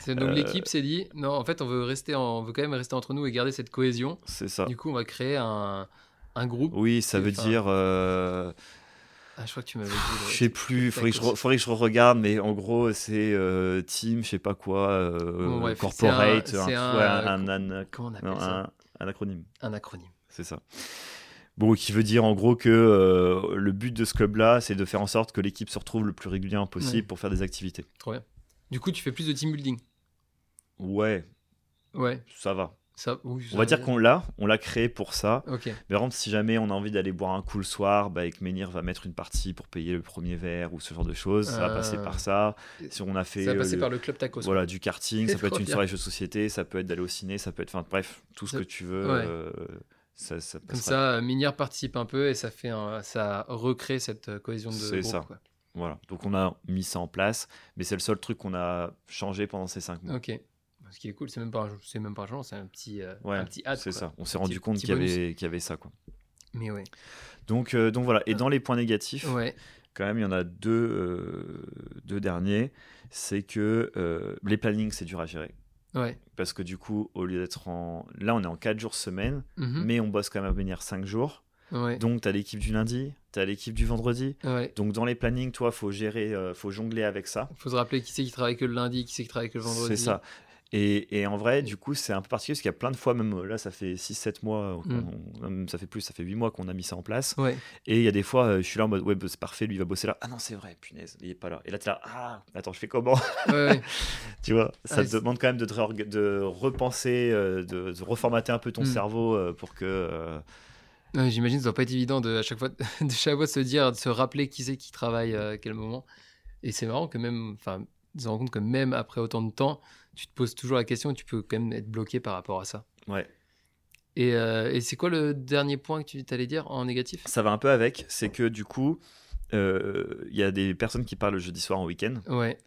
C'est- Donc Euh, l'équipe s'est dit non, en fait, on veut rester, en- on veut quand même rester entre nous et garder cette cohésion. C'est ça. Du coup, on va créer un, un groupe. Oui, ça veut dire. Ah, je crois que tu m'avais dit. le- Je sais plus, il faudrait, que je re- faudrait que je regarde, mais en gros, c'est euh, team, je sais pas quoi, euh, Bon, corporate, un- un, un- un- un- un- Comment on appelle non, ça un- un acronyme, Un acronyme. c'est ça. Bon, qui veut dire en gros que euh, le but de ce club-là, c'est de faire en sorte que l'équipe se retrouve le plus régulièrement possible Ouais. pour faire des activités. Trop bien. Du coup, tu fais plus de team building. Ouais, Ouais. ça va. Ça, oui, On ça va dire qu'on l'a, on l'a créé pour ça. Mais par contre, si jamais on a envie d'aller boire un coup le soir, bah, avec Menhir va mettre une partie pour payer le premier verre ou ce genre de choses, ça va Euh, passer par ça. Si on a fait Ça va euh, passer le- par le club tacos. voilà, du karting, C'est ça peut être une bien. soirée jeux de société, ça peut être d'aller au ciné, ça peut être, enfin bref, tout ce Ça- que tu veux. Ouais. euh, ça, ça Comme ça, euh, Minière participe un peu et ça fait un- ça recrée cette euh, cohésion de C'est groupe. ça. quoi. Voilà. Donc on a mis ça en place, mais c'est le seul truc qu'on a changé pendant ces cinq mois. Ok. Ce qui est cool, c'est même pas c'est même pas un c'est un petit, euh, Ouais, un petit c'est ça. On s'est Petit- rendu compte qu'il y, avait, qu'il y avait ça. Quoi. Mais ouais. Donc, euh, donc voilà. Et dans les points négatifs, Ouais. quand même, il y en a deux, euh, deux derniers. C'est que euh, les plannings, c'est dur à gérer. Ouais. Parce que du coup, au lieu d'être en. Là, on est en 4 jours semaine, Mhm. mais on bosse quand même à venir 5 jours. Ouais. Donc, tu as l'équipe du lundi, tu as l'équipe du vendredi. Ouais. Donc, dans les plannings, toi, faut gérer, euh, faut jongler avec ça. Faut se rappeler qui c'est qui travaille que le lundi, qui c'est qui travaille que le vendredi. C'est ça. Et, et en vrai, du coup, c'est un peu particulier parce qu'il y a plein de fois, même euh, là, ça fait 6-7 mois, qu'on- Mm. on- même ça fait plus, ça fait 8 mois qu'on a mis ça en place. Ouais. Et il y a des fois, euh, je suis là en mode, ouais, bah, c'est parfait, lui il va bosser là. Ah non, c'est vrai, punaise, il est pas là. Et là, tu es là, ah, attends, je fais comment? Ouais, ouais. Tu vois, ça Ah, te demande quand même de, te de repenser, euh, de, de reformater un peu ton Mm. cerveau euh, pour que. euh, J'imagine que ça doit pas être évident de à chaque fois de chaque fois se dire, de se rappeler qui c'est qui travaille euh, à quel moment. Et c'est marrant que même, enfin, de se rendre compte que même après autant de temps, tu te poses toujours la question et tu peux quand même être bloqué par rapport à ça. ouais, Et, euh, et c'est quoi le dernier point que tu allais dire en négatif? Ça va un peu avec. C'est que du coup, euh, il y a des personnes qui parlent le jeudi soir en week-end. Ouais.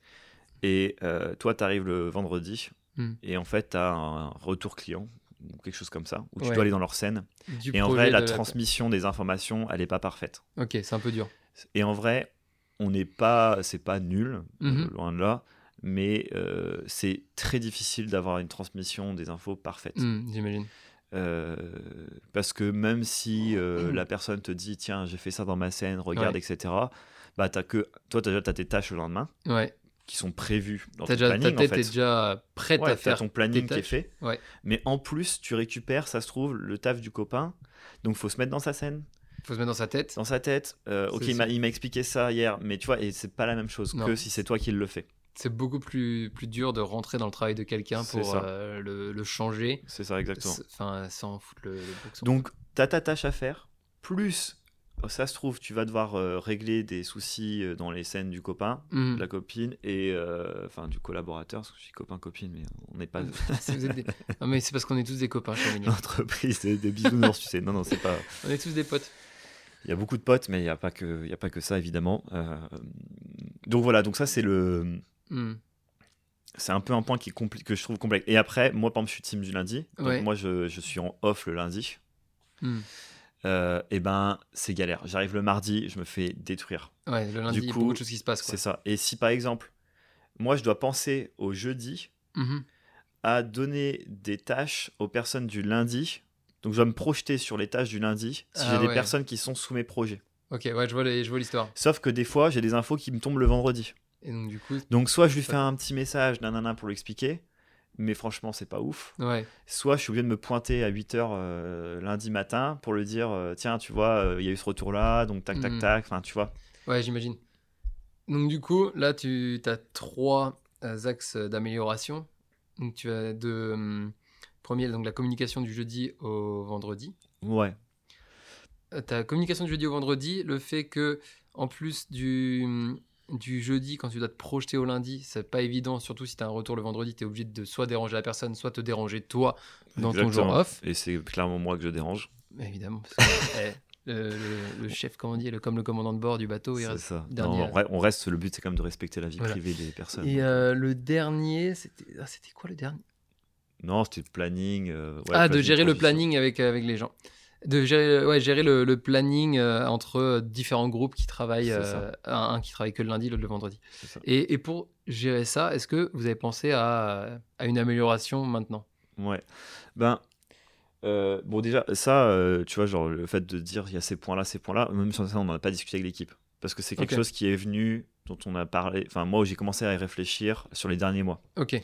Et euh, toi, tu arrives le vendredi. Mm. Et en fait, tu as un retour client ou quelque chose comme ça, où tu Ouais. dois aller dans leur scène. Du Et en vrai, la transmission des informations, elle n'est pas parfaite. Ok, c'est un peu dur. Et en vrai, on n'est pas, c'est pas nul, Mhm. loin de là, mais euh, c'est très difficile d'avoir une transmission des infos parfaite. Hmm, J'imagine. Euh, parce que même si euh, la personne te dit, tiens, j'ai fait ça dans ma scène, regarde, Ouais. etc., bah, as que, toi, tu as déjà tes tâches le lendemain Ouais. qui sont prévues dans T'as ton déjà, planning. ta tête en fait. est déjà prête Ouais, à t'as faire. ton planning qui est fait. Mais en plus, tu récupères, ça se trouve, le taf du copain. Donc, faut se mettre dans sa scène, Faut se mettre dans sa tête. dans sa tête. Ok, il m'a ça. il m'a expliqué ça hier, mais tu vois, et c'est pas la même chose Non. que si c'est toi qui le fais. C'est beaucoup plus, plus dur de rentrer dans le travail de quelqu'un pour euh, le, le changer. C'est ça, exactement. Enfin, sans foutre le, le. Donc, tu as ta tâche à faire, plus, oh, ça se trouve, tu vas devoir euh, régler des soucis euh, dans les scènes du copain, de la copine, et euh, enfin du collaborateur, parce que je suis copain-copine, mais on n'est pas des- Non, mais c'est parce qu'on est tous des copains, chez Mignon. entreprise des, des bisounours, tu sais. Non, non, c'est pas. On est tous des potes. Il y a beaucoup de potes, mais il n'y a, pas que- il y a pas que ça, évidemment. Donc voilà, donc ça, c'est le. Hmm. C'est un peu un point qui que je trouve complexe. Et après, moi, par exemple, je suis team du lundi. Donc Ouais. moi, je, je suis en off le lundi. Hmm. Euh, et ben, c'est galère. J'arrive le mardi, je me fais détruire. Ouais, le lundi, il y a coup, beaucoup de choses qui se passent. C'est ça. Et si par exemple, moi, je dois penser au jeudi Mhm. à donner des tâches aux personnes du lundi, donc je dois me projeter sur les tâches du lundi si Ah j'ai des personnes qui sont sous mes projets. Ok, ouais, je vois l'histoire. Sauf que des fois, j'ai des infos qui me tombent le vendredi. Et donc, du coup, Donc soit je lui fais un petit message, nanana, pour lui expliquer, mais franchement, c'est pas ouf. ouais. Soit je suis obligé de me pointer à 8h lundi matin pour lui dire, euh, tiens, tu vois, euh, il y a eu ce retour-là, donc tac, tac, Mhm. tac, enfin, tu vois. Ouais, j'imagine. Donc, du coup, là, tu as trois euh, axes d'amélioration. Donc, tu as de. hum, premier, donc la communication du jeudi au vendredi. Ouais, Euh, ta communication du jeudi au vendredi, le fait que, en plus du, hum, du jeudi, quand tu dois te projeter au lundi, c'est pas évident, surtout si tu as un retour le vendredi, tu es obligé de soit déranger la personne, soit te déranger toi dans ton jour off. Et c'est clairement moi que je dérange. Évidemment. parce que, eh, le, le- le chef, comment on dit, le, comme le commandant de bord du bateau, il C'est ça. dernier- Non, on reste, le but c'est quand même de respecter la vie Voilà. privée des personnes. Et euh, le dernier, c'était ah, c'était quoi le dernier? Non, c'était le planning. euh, ouais, Ah, de gérer le planning avec, euh, avec les gens. De gérer, ouais, gérer le, le planning euh, entre euh, différents groupes qui travaillent, euh, un, un qui travaille que le lundi, l'autre le vendredi. Et, et pour gérer ça, est-ce que vous avez pensé à, à une amélioration maintenant? Ouais. Ben, euh, bon, déjà, ça, euh, tu vois, genre le fait de dire il y a ces points-là, ces points-là, même sur ça, on n'en a pas discuté avec l'équipe. Parce que c'est quelque chose qui est venu, dont on a parlé, enfin, moi, où j'ai commencé à y réfléchir sur les derniers mois. Ok.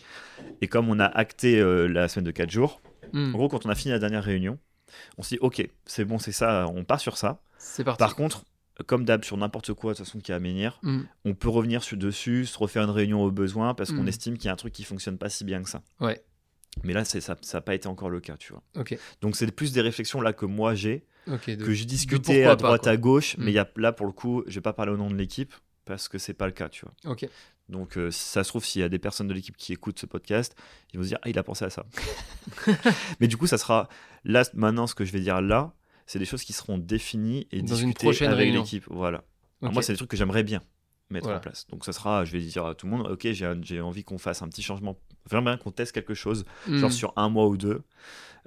Et comme on a acté euh, la semaine de 4 jours, Hmm, en gros, quand on a fini la dernière réunion, on s'est dit, ok, c'est bon, c'est ça, on part sur ça. C'est parti. Par contre, comme d'hab, sur n'importe quoi, de toute façon, qui est à menhir, Hmm, on peut revenir sur dessus, se refaire une réunion au besoin, parce qu'on Mm. estime qu'il y a un truc qui fonctionne pas si bien que ça. Ouais. Mais là, ça n'a pas été encore le cas, tu vois. Donc c'est plus des réflexions là que moi j'ai, de- que j'ai discuté à droite à gauche, Mm. mais y a, là pour le coup, je vais pas parler au nom de l'équipe parce que c'est pas le cas, tu vois. Ok. Donc, euh, si ça se trouve, s'il y a des personnes de l'équipe qui écoutent ce podcast, ils vont se dire Ah, il a pensé à ça. Mais du coup, ça sera là, maintenant, ce que je vais dire là, c'est des choses qui seront définies et Dans discutées prochaine avec l'équipe. Voilà. Alors moi, c'est des trucs que j'aimerais bien mettre Voilà. en place. Donc, ça sera, je vais dire à tout le monde Ok, j'ai envie qu'on fasse un petit changement. Vraiment bien qu'on teste quelque chose, genre Hmm. sur un mois ou deux.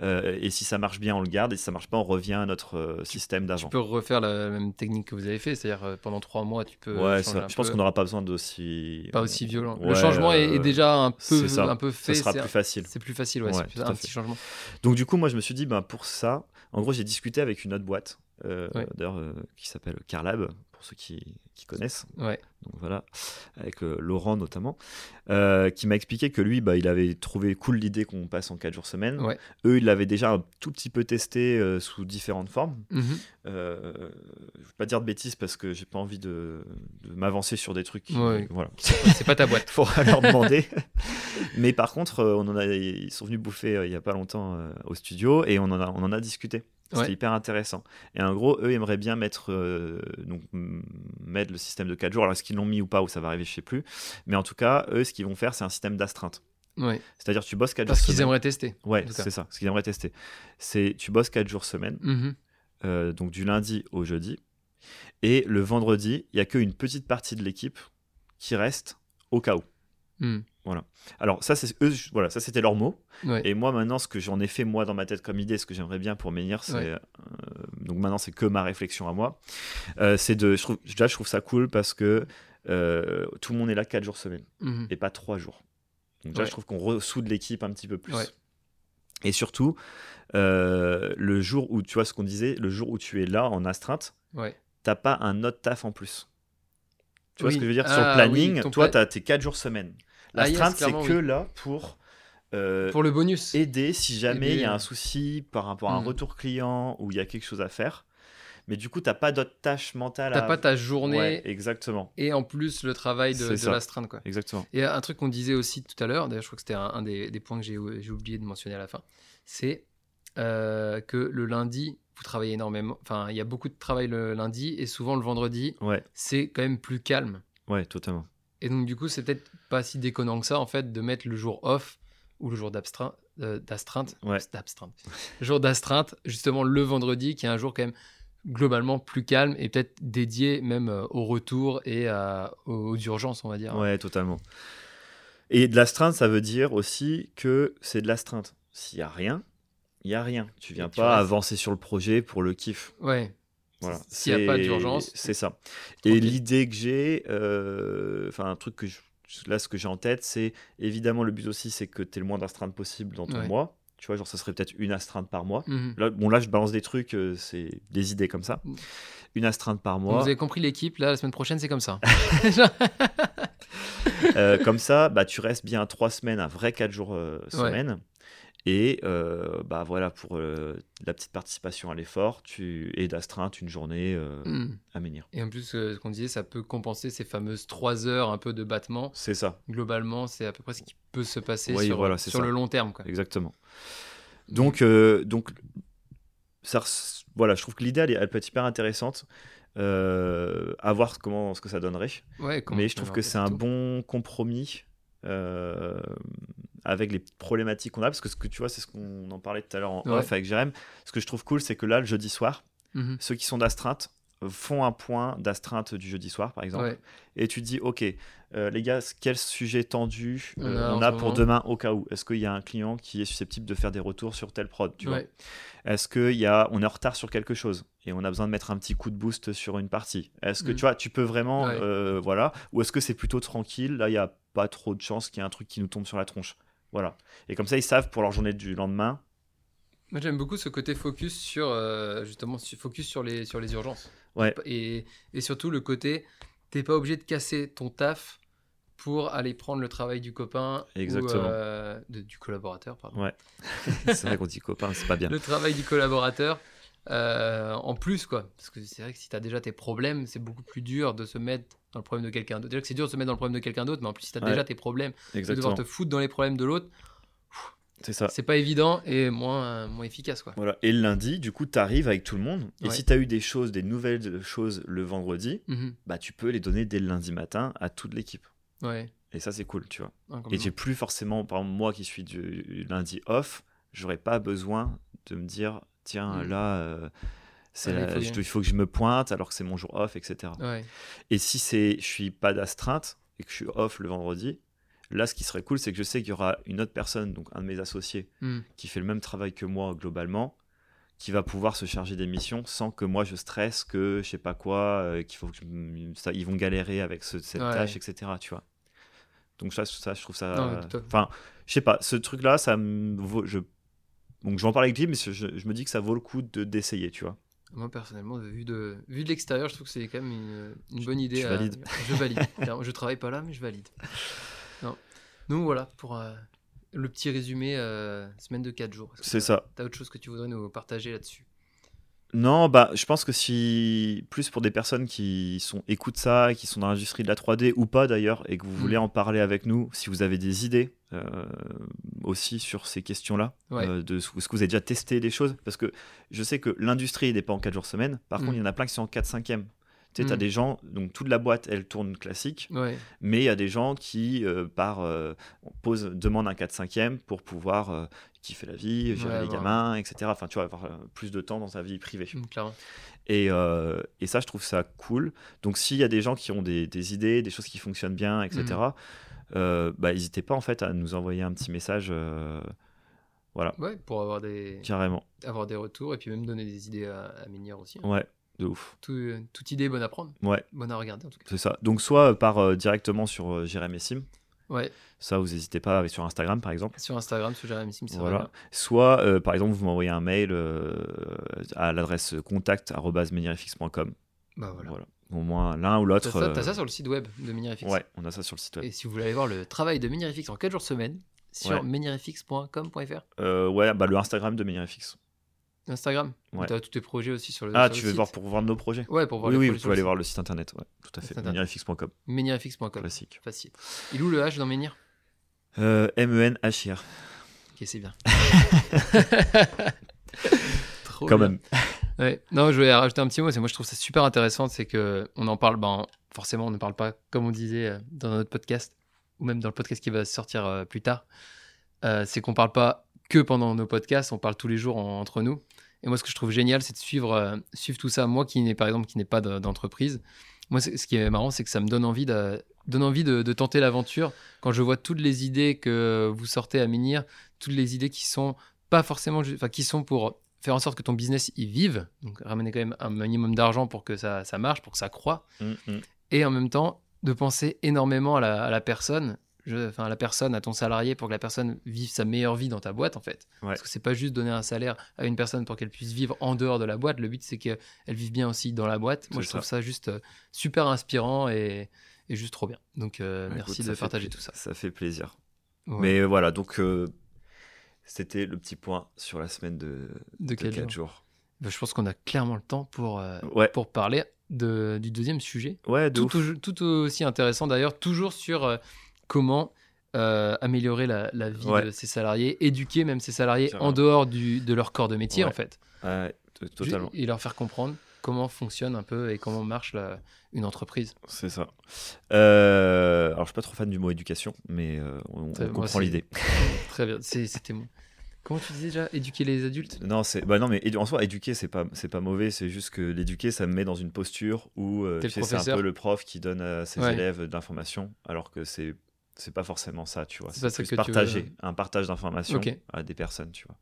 Euh, et si ça marche bien, on le garde. Et si ça marche pas, on revient à notre euh, système Tu d'avant. peux refaire la même technique que vous avez fait, c'est-à-dire euh, pendant trois mois, tu peux. Ouais, ça- je pense qu'on n'aura pas besoin d'aussi. Pas aussi violent. le changement est, est déjà un peu, ça. un peu Ça fait. sera c'est- plus facile. C'est plus facile, ouais. Ouais, c'est un petit changement. Donc du coup, moi, je me suis dit, ben, pour ça, en gros, j'ai discuté avec une autre boîte, euh, Ouais. d'ailleurs, euh, qui s'appelle Carlab, pour ceux qui, qui connaissent. Ouais. Donc voilà, avec euh, Laurent notamment, euh, qui m'a expliqué que lui, bah, il avait trouvé cool l'idée qu'on passe en 4 jours semaine. Ouais. Eux, ils l'avaient déjà un tout petit peu testé euh, sous différentes formes. Mhm. Je ne veux pas dire de bêtises parce que j'ai pas envie de, de m'avancer sur des trucs. Ouais. Voilà. C'est pas ta boîte. faudra leur demander. Mais par contre, on en a, ils sont venus bouffer il y a pas longtemps au studio et on en a, on en a discuté. C'était Ouais. hyper intéressant. Et en gros, eux aimeraient bien mettre, euh, donc, mettre le système de 4 jours. Alors, est-ce qu'ils l'ont mis ou pas, ou ça va arriver, je sais plus. Mais en tout cas, eux, ce qu'ils vont faire, c'est un système d'astreinte. Ouais. C'est-à-dire, tu bosses 4 Parce jours qu'ils semaine. aimeraient tester. Ouais, c'est ça, ce qu'ils aimeraient tester. C'est tu bosses 4 jours semaine, Mhm. euh, donc du lundi au jeudi. Et le vendredi, il y a qu'une petite partie de l'équipe qui reste au cas où. Mhm. Alors ça, c'est eux, voilà, ça c'était leurs mots. Ouais. Et moi maintenant, ce que j'en ai fait moi dans ma tête comme idée, ce que j'aimerais bien pour Menhir, c'est Ouais. euh, donc maintenant c'est que ma réflexion à moi. Euh, c'est de, je trouve, déjà je trouve ça cool parce que euh, tout le monde est là 4 jours semaine Mhm. et pas 3 jours. Donc déjà Ouais. je trouve qu'on ressoude l'équipe un petit peu plus. Et surtout, le jour où tu vois ce qu'on disait, le jour où tu es là en astreinte, t'as pas un autre taf en plus. Tu vois ce que je veux dire? Sur le Ah, planning, oui, toi, pla- tu as tes 4 jours semaine. Ah, yes, L'astreinte, c'est que oui. là pour, euh, Pour le bonus. aider si jamais il y a un souci par rapport à un Mm. retour client ou il y a quelque chose à faire. Mais du coup, t'as pas d'autres tâches mentales T'as à... pas ta journée Ouais, exactement. et en plus le travail de, de l'astreinte, quoi. Exactement. Et un truc qu'on disait aussi tout à l'heure, d'ailleurs je crois que c'était un, un des, des points que j'ai j'ai oublié de mentionner à la fin, c'est euh, que le lundi, vous travaillez énormément, enfin il y a beaucoup de travail le lundi et souvent le vendredi, Ouais, c'est quand même plus calme. ouais, totalement. Et donc du coup c'est peut-être pas si déconnant que ça en fait de mettre le jour off ou le jour euh, d'astreinte, Ouais. le jour d'astreinte, justement le vendredi qui est un jour quand même globalement plus calme et peut-être dédié même euh, au retour et aux, urgences on va dire. Ouais, totalement. Et de l'astreinte, ça veut dire aussi que c'est de l'astreinte. S'il y a rien, il y a rien. Tu viens tu pas restes. avancer sur le projet pour le kiff. Ouais. Voilà. S'il y a pas d'urgence. C'est ça. Et l'idée que j'ai, euh, enfin un truc que je- là ce que j'ai en tête, c'est évidemment le but aussi, c'est que tu aies le moins d'astreintes possible dans ton Ouais. mois. Tu vois, genre ça serait peut-être une astreinte par mois. Mhm. Là, bon là je balance des trucs, euh, c'est des idées comme ça. Une astreinte par mois. Vous avez compris l'équipe, là, la semaine prochaine, c'est comme ça. Euh, comme ça, bah tu restes bien trois semaines, un vrai quatre jours euh, semaine. Et euh, bah voilà pour euh, la petite participation à l'effort, tu et d'astreinte une journée euh, Mhm. à menir. Et en plus, euh, ce qu'on disait, ça peut compenser ces fameuses trois heures un peu de battement. C'est ça. Globalement, c'est à peu près ce qui peut se passer Oui, sur, voilà, sur le long terme. Quoi. Exactement. Donc, euh, donc ça, voilà, je trouve que l'idée, elle, peut être hyper intéressante. Euh, à voir comment ce que ça donnerait. Ouais, Mais je trouve que c'est un bon compromis euh, avec les problématiques qu'on a. Parce que ce que tu vois, c'est ce qu'on en parlait tout à l'heure en Ouais. off avec Jérém. Ce que je trouve cool, c'est que là, le jeudi soir, Mhm. ceux qui sont d'astreinte font un point d'astreinte du jeudi soir, par exemple. Ouais. Et tu te dis, ok, euh, les gars, quel sujet tendu On euh, a on pour demain au cas où Est-ce qu'il y a un client qui est susceptible de faire des retours sur tel prod tu Ouais. Est-ce qu'il y a, on est en retard sur quelque chose et on a besoin de mettre un petit coup de boost sur une partie? Est-ce que Mm. tu vois, tu peux vraiment, Ouais. euh, voilà, ou est-ce que c'est plutôt tranquille? Là, il y a pas trop de chances qu'il y ait un truc qui nous tombe sur la tronche. Voilà. Et comme ça, ils savent pour leur journée du lendemain. Moi, j'aime beaucoup ce côté focus sur, justement, focus sur les, sur les urgences. Ouais. Et, et surtout, le côté, t'es pas obligé de casser ton taf pour aller prendre le travail du copain Exactement. ou euh, de- du collaborateur, pardon. Ouais. c'est vrai qu'on dit copain, c'est pas bien. le travail du collaborateur euh, en plus quoi parce que c'est vrai que si tu as déjà tes problèmes c'est beaucoup plus dur de se mettre dans le problème de quelqu'un d'autre déjà que c'est dur de se mettre dans le problème de quelqu'un d'autre mais en plus si tu as Ouais. déjà tes problèmes de devoir te foutre dans les problèmes de l'autre C'est ça. c'est pas évident et moins moins efficace quoi Voilà. Et le lundi, du coup, tu arrives avec tout le monde. Et Ouais. si tu as eu des choses, des nouvelles choses le vendredi, Mhm. bah, tu peux les donner dès le lundi matin à toute l'équipe. Ouais Et ça, c'est cool, tu vois. Ah, Et j'ai plus forcément, par exemple, moi qui suis du lundi off, j'aurais pas besoin de me dire, tiens, Mm. là, euh, c'est Ouais, il faut je- bien. il faut que je me pointe alors que c'est mon jour off, etc. Ouais. Et si c'est, je suis pas d'astreinte et que je suis off le vendredi, là, ce qui serait cool, c'est que je sais qu'il y aura une autre personne, donc un de mes associés, Hmm. qui fait le même travail que moi globalement, qui va pouvoir se charger des missions sans que moi je stresse que je sais pas quoi, euh, qu'il faut que je ça, ils vont galérer avec ce- cette Ouais. tâche, etc. Tu vois. Donc ça, ça, je trouve ça. Enfin, je sais pas, ce truc-là, ça me vaut. Je... Donc je vais en parler avec lui, mais je, je me dis que ça vaut le coup de d'essayer, tu vois. Moi, personnellement, vu de, vu de l'extérieur, je trouve que c'est quand même une, une bonne idée. tu à- valides Je valide. Je travaille pas là, mais je valide. Non. Donc voilà, pour euh, le petit résumé, euh, semaine de 4 jours. C'est ça. T'as autre chose que tu voudrais nous partager là-dessus? Non, bah, je pense que si plus pour des personnes qui sont écoutent ça, qui sont dans l'industrie de la 3D ou pas d'ailleurs, et que vous voulez Mm. en parler avec nous, si vous avez des idées euh, aussi sur ces questions-là, Ouais. euh, de ce est-ce que vous avez déjà testé des choses, parce que je sais que l'industrie n'est pas en 4 jours semaine. Par Mm. contre, il y en a plein qui sont en 4 5 e Tu sais, Mm. des gens, donc toute la boîte, elle tourne classique, Ouais. mais il y a des gens qui, euh, par, euh, demandent un 4 5 pour pouvoir euh, kiffer la vie, gérer Ouais, les gamins, etc. Enfin, tu vois, avoir euh, plus de temps dans sa vie privée. Mm, clairement. Et, et ça, je trouve ça cool. Donc, s'il y a des gens qui ont des, des idées, des choses qui fonctionnent bien, etc., euh, bah, n'hésitez pas en fait à nous envoyer un petit message. voilà, Ouais, pour avoir des, carrément. avoir des retours et puis même donner des idées à, à aussi. hein. Ouais, de ouf. Tout- toute idée est bonne à prendre, Ouais, bonne à regarder en tout cas. c'est ça. Donc, soit par euh, directement sur euh, Jérém et Sim, Ouais, ça, vous n'hésitez pas avec sur Instagram par exemple. sur Instagram, sur Jérémy Sim, ça va Voilà. bien. Soit, euh, par exemple, vous m'envoyez un mail euh, à l'adresse contact.menirefix.com. Bah voilà. Voilà. Au moins l'un ou l'autre. ça, t'as euh, ça sur le site web de Menirefix. Ouais, on a ça sur le site web. Et si vous voulez aller voir le travail de Menirefix en 4 jours semaine, sur Ouais. menirefix.com.fr. Euh, ouais, bah, le Instagram de Menirefix. Instagram. Ouais. Tu as tous tes projets aussi sur le Ah, sur tu le veux site. voir pour voir nos projets? Ouais, pour voir Oui, les oui, projets vous sur pouvez aller site. voir le site internet, ouais, tout à fait. Site internet. Menirefix.com, Menirefix.com. classique. Facile. Il où le H dans Menir Euh, M-E-N-H-I-R, Ok, c'est bien. Trop quand bien. même. Ouais. Non, je voulais rajouter un petit mot. C'est moi, je trouve ça super intéressant. C'est que on en parle. Ben, forcément, on ne parle pas comme on disait euh, dans notre podcast ou même dans le podcast qui va sortir euh, plus tard. Euh, c'est qu'on parle pas que pendant nos podcasts. On parle tous les jours en- entre nous. Et moi, ce que je trouve génial, c'est de suivre, euh, suivre tout ça. Moi, qui n'est par exemple qui n'est pas de- d'entreprise. Moi, ce qui est marrant, c'est que ça me donne envie de, donne envie de, de tenter l'aventure quand je vois toutes les idées que vous sortez à Minir, toutes les idées qui sont pas forcément, enfin, qui sont pour faire en sorte que ton business y vive, donc ramener quand même un minimum d'argent pour que ça, ça marche, pour que ça croît, Mm, mm. et en même temps de penser énormément à la, à la personne, enfin à la personne, à ton salarié, pour que la personne vive sa meilleure vie dans ta boîte en fait. Ouais. Parce que c'est pas juste donner un salaire à une personne pour qu'elle puisse vivre en dehors de la boîte. Le but c'est qu'elle vive bien aussi dans la boîte. Moi je trouve ça. juste euh, super inspirant et, et juste trop bien. Donc euh, Bah, merci écoute, de partager tout ça. Ça fait plaisir. Ouais. Mais euh, voilà, donc euh, c'était le petit point sur la semaine de, de de quel 4 genre jours. Bah, Je pense qu'on a clairement le temps pour, euh, pour parler de, du deuxième sujet. ouais, de Tout, aussi intéressant d'ailleurs, toujours sur comment euh, améliorer la, la vie Ouais. de ses salariés, éduquer même ses salariés en dehors du, de leur corps de métier Ouais. en fait. Ouais, t- totalement. Et leur faire comprendre comment fonctionne un peu et comment marche la- une entreprise. C'est ça. Euh, alors, je suis pas trop fan du mot éducation, mais euh, on, comprend l'idée. Très bien, c'était mon... Comment tu disais déjà Éduquer les adultes? Non, c'est bah non, mais en soi, éduquer, c'est pas c'est pas mauvais. C'est juste que l'éduquer, ça me met dans une posture où euh, c'est un peu le prof qui donne à ses Ouais. élèves de l'information, alors que c'est c'est pas forcément ça, tu vois. C'est plus que veux. partager, un partage d'informations à des personnes, tu vois.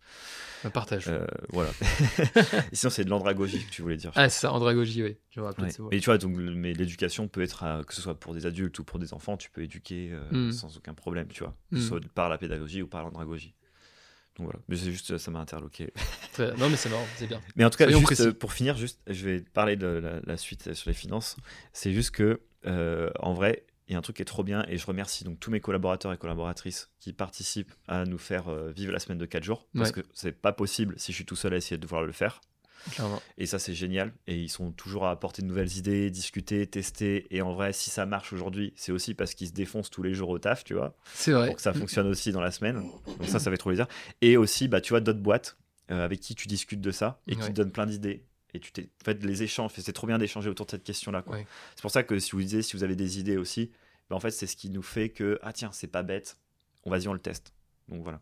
Un Partage. Euh, voilà. Sinon, c'est de l'andragogie que tu voulais dire. Ah, c'est ça, andragogie, oui. Je me rappelle Ouais. de ce mot. Mais tu vois, donc, mais l'éducation peut être, à- que ce soit pour des adultes ou pour des enfants, tu peux éduquer euh, Mm. sans aucun problème, tu vois. Mm. soit par la pédagogie ou par l'andragogie. Donc voilà, mais c'est juste, ça m'a interloqué. Non, mais c'est marrant, c'est bien. Mais en tout cas, juste, euh, pour finir, juste, je vais parler de la, la suite sur les finances. C'est juste que, euh, en vrai, il y a un truc qui est trop bien et je remercie donc tous mes collaborateurs et collaboratrices qui participent à nous faire euh, vivre la semaine de 4 jours parce Ouais. que c'est pas possible si je suis tout seul à essayer de devoir le faire. Clairement. Et ça, c'est génial. Et ils sont toujours à apporter de nouvelles idées, discuter, tester. Et en vrai, si ça marche aujourd'hui, c'est aussi parce qu'ils se défoncent tous les jours au taf, tu vois, C'est vrai. pour que ça fonctionne aussi dans la semaine. Donc ça, ça fait trop plaisir. Et aussi, bah, tu vois, d'autres boîtes euh, avec qui tu discutes de ça et qui te donnent plein d'idées. Et tu t'es, en fait, les échanges, c'est trop bien d'échanger autour de cette question-là. quoi. Ouais. C'est pour ça que si vous disiez, si vous avez des idées aussi, bah, en fait, c'est ce qui nous fait que, ah tiens, c'est pas bête, on vas-y, on le teste. Donc voilà.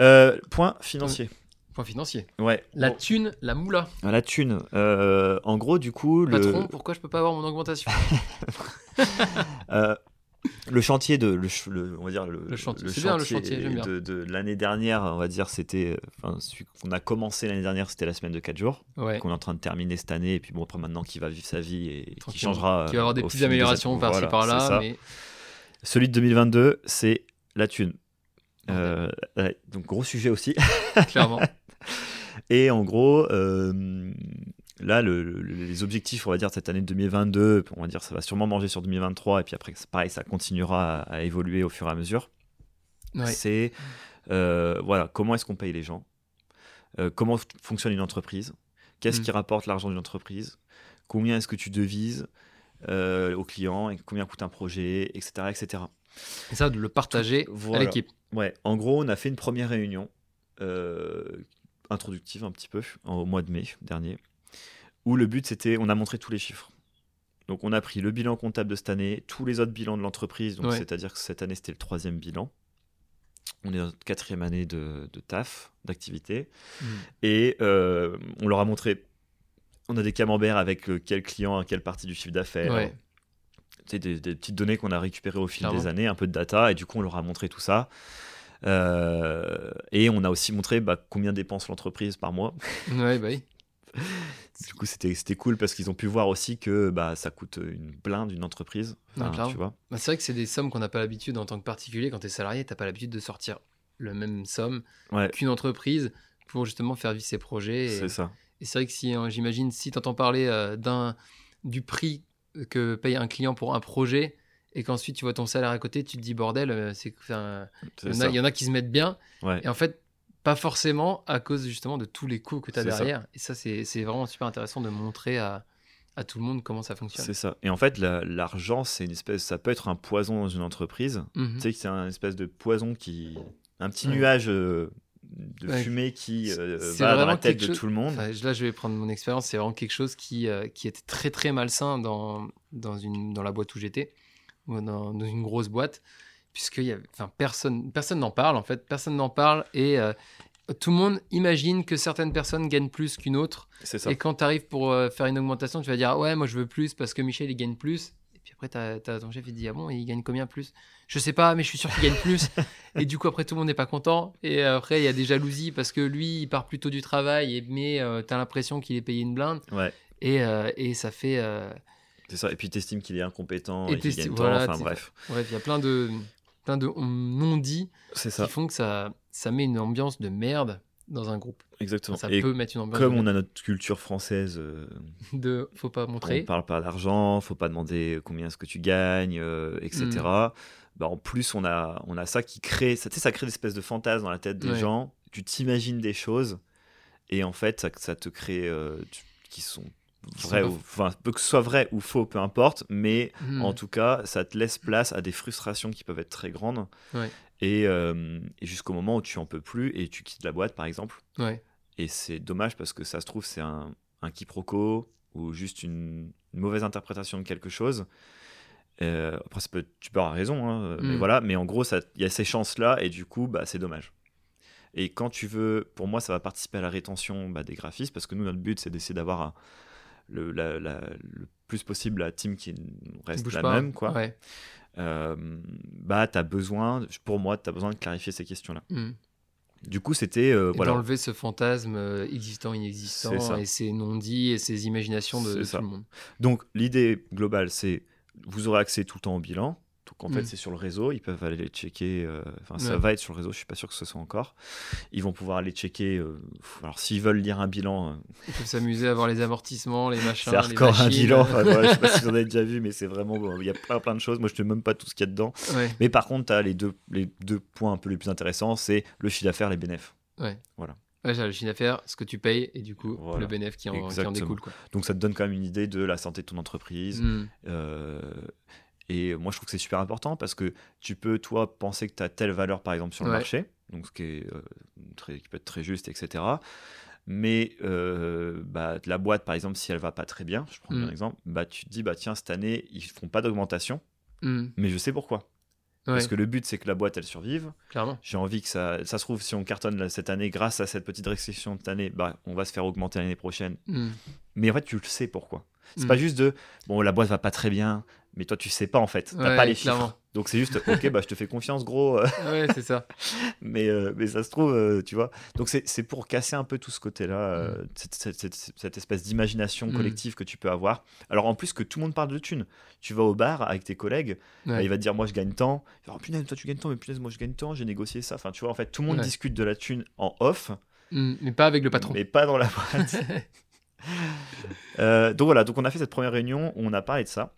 Euh, point financier. Point financier. Ouais. La thune, la moula. la thune. Euh, en gros, du coup, le, Patron, pourquoi je peux pas avoir mon augmentation? Euh, le chantier de, le, ch- le- on va dire le, Le chantier. Bien, de, de l'année dernière, on va dire, c'était, enfin, qu'on a commencé l'année dernière, c'était la semaine de 4 jours, Ouais. qu'on est en train de terminer cette année, et puis bon, après maintenant, qui va vivre sa vie et qui changera. Qui va avoir des au petites améliorations par-ci Voilà, par-là, mais Celui de 2022, c'est la thune. Euh, donc gros sujet aussi. clairement. Et en gros, euh, là, le- le- les objectifs, on va dire, de cette année 2022, on va dire, ça va sûrement manger sur 2023, et puis après, pareil, ça continuera à, à évoluer au fur et à mesure. Ouais. C'est, euh, voilà, comment est-ce qu'on paye les gens? Euh, Comment fonctionne une entreprise? Qu'est-ce Mm. qui rapporte l'argent d'une entreprise? Combien est-ce que tu devises euh, aux clients et combien coûte un projet, etc., etc. Et ça, de le partager Voilà. à l'équipe. Ouais, en gros, on a fait une première réunion introductive un petit peu au mois de mai dernier, où le but c'était, on a montré tous les chiffres. Donc on a pris le bilan comptable de cette année, tous les autres bilans de l'entreprise, donc Ouais. c'est-à-dire que cette année c'était le troisième bilan. On est dans notre quatrième année de, de taf, d'activité, Mm. et euh, on leur a montré, on a des camemberts avec euh, quel client à quelle partie du chiffre d'affaires, Ouais. sais, des, des petites données qu'on a récupérées au fil Clairement. des années, un peu de data, et du coup on leur a montré tout ça. Euh, et on a aussi montré bah, combien dépense l'entreprise par mois. Ouais, bah oui. Du coup c'était cool parce qu'ils ont pu voir aussi que bah, ça coûte une blinde une entreprise. Enfin, clairement. tu vois. Bah, c'est vrai que c'est des sommes qu'on n'a pas l'habitude en tant que particulier. Quand tu es salarié, tu pas l'habitude de sortir le même somme Ouais, qu'une entreprise pour justement faire vivre ses projets. Et, c'est ça. et c'est vrai que si, hein, j'imagine, si tu entends parler euh, d'un du prix que paye un client pour un projet et qu'ensuite tu vois ton salaire à côté, tu te dis bordel, euh, c'est il y en a qui se mettent bien Ouais. et en fait pas forcément à cause justement de tous les coûts que tu as ça. derrière. Et ça, c'est vraiment super intéressant de montrer à, à tout le monde comment ça fonctionne. C'est ça. Et en fait, la- l'argent, c'est une espèce, ça peut être un poison dans une entreprise. Mhm. Tu sais que c'est un espèce de poison qui, un petit Ouais. nuage euh, de Ouais. fumée qui euh, va dans la tête de chose- tout le monde. Enfin, là, je vais prendre mon expérience. C'est vraiment quelque chose qui, euh, qui était très très malsain dans, dans, une, dans la boîte où j'étais, ou dans, dans une grosse boîte, puisque y avait, enfin, personne personne n'en parle en fait. Personne n'en parle et euh, tout le monde imagine que certaines personnes gagnent plus qu'une autre. C'est ça. Et quand tu arrives pour euh, faire une augmentation, tu vas dire Ah ouais, moi je veux plus parce que Michel il gagne plus. Et puis après, t'as as ton chef il te dit Ah bon, il gagne combien plus? Je sais pas, mais je suis sûr qu'il gagne plus. et du coup, après, tout le monde n'est pas content. Et après, il y a des jalousies parce que lui, il part plutôt du travail, et, mais tu t'as l'impression qu'il est payé une blinde. Ouais. Et, euh, et ça fait. euh, C'est ça. Et puis t'estimes qu'il est incompétent Et et, qu'il gagne voilà. Enfin bref. Bref, il y a plein de, plein de non-dits qui ça. font que ça, ça met une ambiance de merde dans un groupe. Exactement. Ça et peut mettre une ambiance comme on a notre culture française, euh, de faut pas on montrer. ne parle pas d'argent, faut pas demander combien est-ce que tu gagnes, euh, etc. Mm. Bah, en plus, on a, on a ça qui crée, ça, ça crée des espèces de fantasmes dans la tête des Ouais. gens. Tu t'imagines des choses et en fait, ça, ça te crée euh, tu- qui sont Pas ou, enfin, que ce soit vrai ou faux, peu importe, mais Hmm. en tout cas, ça te laisse place à des frustrations qui peuvent être très grandes. Ouais. Et, euh, et jusqu'au moment où tu en peux plus et tu quittes la boîte, par exemple. Ouais. Et c'est dommage parce que ça se trouve, c'est un, un quiproquo ou juste une, une mauvaise interprétation de quelque chose. Euh, après, ça peut, tu peux avoir raison, hein, mais Mm. voilà. Mais en gros, il y a ces chances-là et du coup, bah, c'est dommage. Et quand tu veux, pour moi, ça va participer à la rétention bah, des graphistes parce que nous, notre but, c'est d'essayer d'avoir un- le, la- la- le plus possible la team qui reste Bouge la pas. même. Quoi. Ouais. Euh, bah, tu as besoin, pour moi, tu as besoin de clarifier ces questions-là. Hmm. Du coup, c'était. euh, voilà. d'enlever ce fantasme euh, existant, inexistant, et ces non-dits et ces imaginations de, de tout le monde. Donc l'idée globale, c'est vous aurez accès tout le temps au bilan. Donc en fait, Mm. c'est sur le réseau, ils peuvent aller les checker. euh, Enfin, ça Ouais. va être sur le réseau, je suis pas sûr que ce soit encore. Ils vont pouvoir aller checker. euh, alors s'ils veulent lire un bilan, euh, Ils peuvent s'amuser à voir les amortissements, les machins, c'est hardcore un bilan. Enfin, voilà, je sais pas si vous en avez déjà vu, mais c'est vraiment bon, il y a plein plein de choses. Moi, je ne sais même pas tout ce qu'il y a dedans. Ouais, Mais par contre, tu as les deux les deux points un peu les plus intéressants, c'est le chiffre d'affaires, les bénéfices. ouais. Voilà. Ouais, le chiffre d'affaires, ce que tu payes, et du coup, Voilà. le bénéfice qui en, qui en Exactement. découle. Quoi. Donc ça te donne quand même une idée de la santé de ton entreprise. Euh, et moi, je trouve que c'est super important parce que tu peux, toi, penser que tu as telle valeur, par exemple, sur le Ouais. marché, donc ce qui, est, euh, très, qui peut être très juste, etc. Mais euh, bah, la boîte, par exemple, si elle va pas très bien, je prends Mm. un exemple, bah, tu te dis, bah, tiens, cette année, ils font pas d'augmentation. Hmm. mais je sais pourquoi. Ouais, Parce que le but, c'est que la boîte, elle survive. clairement. J'ai envie que ça, ça se trouve, si on cartonne cette année, grâce à cette petite restriction de cette année, bah, on va se faire augmenter l'année prochaine. Hmm. Mais en fait, tu le sais pourquoi. C'est Mm. pas juste de, bon, la boîte va pas très bien, mais toi, tu sais pas en fait. T'as Ouais, pas les clairement. chiffres. Donc c'est juste, ok, bah, je te fais confiance, gros. Ouais, c'est ça. mais, euh, mais ça se trouve, euh, tu vois. Donc c'est pour casser un peu tout ce côté-là, Mm. euh, cette, cette- cette- cette espèce d'imagination Mm. collective que tu peux avoir. Alors en plus que tout le monde parle de thunes. Tu vas au bar avec tes collègues, Ouais. bah, il va te dire, moi je gagne tant. Il va dire, oh, punaise, toi tu gagnes tant, mais punaise, moi je gagne tant, j'ai négocié ça. Enfin, tu vois, en fait, tout le monde Ouais. discute de la thune en off, Hmm. Mais pas avec le patron. mais pas dans la boîte. Donc voilà, donc on a fait cette première réunion où on a parlé de ça.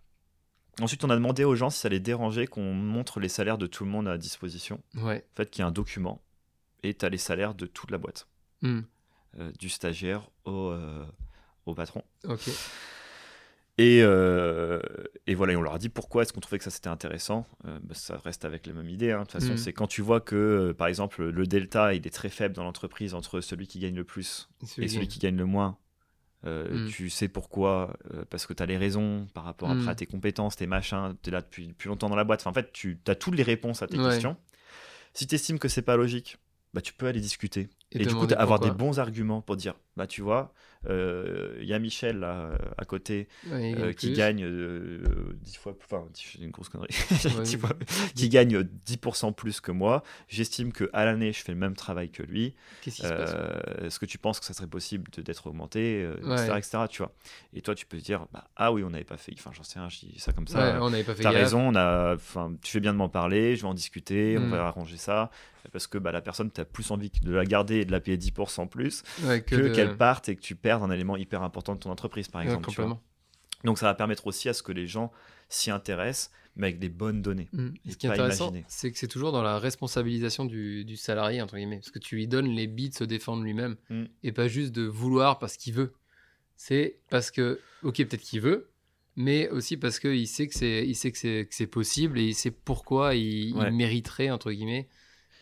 Ensuite, on a demandé aux gens si ça les dérangeait qu'on montre les salaires de tout le monde à disposition. ouais. En fait, qu'il y a un document et tu as les salaires de toute la boîte, Hmm. euh, du stagiaire au, euh, au patron. Ok. Et, euh, et voilà, et on leur a dit pourquoi est-ce qu'on trouvait que ça c'était intéressant. Euh, bah, ça reste avec la même idée. hein. De toute façon, Mhm. c'est quand tu vois que, par exemple, le delta il est très faible dans l'entreprise entre celui qui gagne le plus et celui qui gagne le moins. Euh, Mm. Tu sais pourquoi, euh, parce que tu as les raisons par rapport Mm. après à tes compétences, tes machins, tu es là depuis, depuis longtemps dans la boîte. Enfin, en fait, tu as toutes les réponses à tes Ouais. questions. Si tu estimes que c'est pas logique, bah, tu peux aller discuter. Et Et, du coup, avoir des bons arguments pour dire, bah tu vois, euh, il y a Michel là, euh, à côté Ouais, euh, qui plus. gagne euh, 10 fois, enfin, c'est une grosse connerie, Ouais, 10 oui. fois- qui gagne 10% plus que moi. J'estime que à l'année, je fais le même travail que lui. Qu'est-ce qui se passe? Euh, Est-ce que tu penses que ça serait possible d'être augmenté, euh, Ouais. etc., etc., tu vois? Et toi, tu peux te dire, bah, ah oui, on n'avait pas fait, enfin, j'en sais rien, je dis ça comme ça. On n'avait pas fait T'as raison, on a, enfin, tu fais bien de m'en parler, je vais en discuter, on Mm. va arranger ça, parce que bah, la personne, tu as plus envie de la garder et de la payer 10% plus que de- qu'elle parte et que tu perdes un élément hyper important de ton entreprise, par exemple. tu vois. complètement. Donc ça va permettre aussi à ce que les gens s'y intéressent, mais avec des bonnes données. Mm. Et Ce qui est intéressant, c'est que c'est toujours dans la responsabilisation du, du salarié, entre guillemets. Parce que tu lui donnes les billes de se défendre lui-même. Mm. Et pas juste de vouloir parce qu'il veut. C'est parce que, ok, peut-être qu'il veut, mais aussi parce qu'il sait que c'est possible et il sait pourquoi il, mériterait, entre guillemets.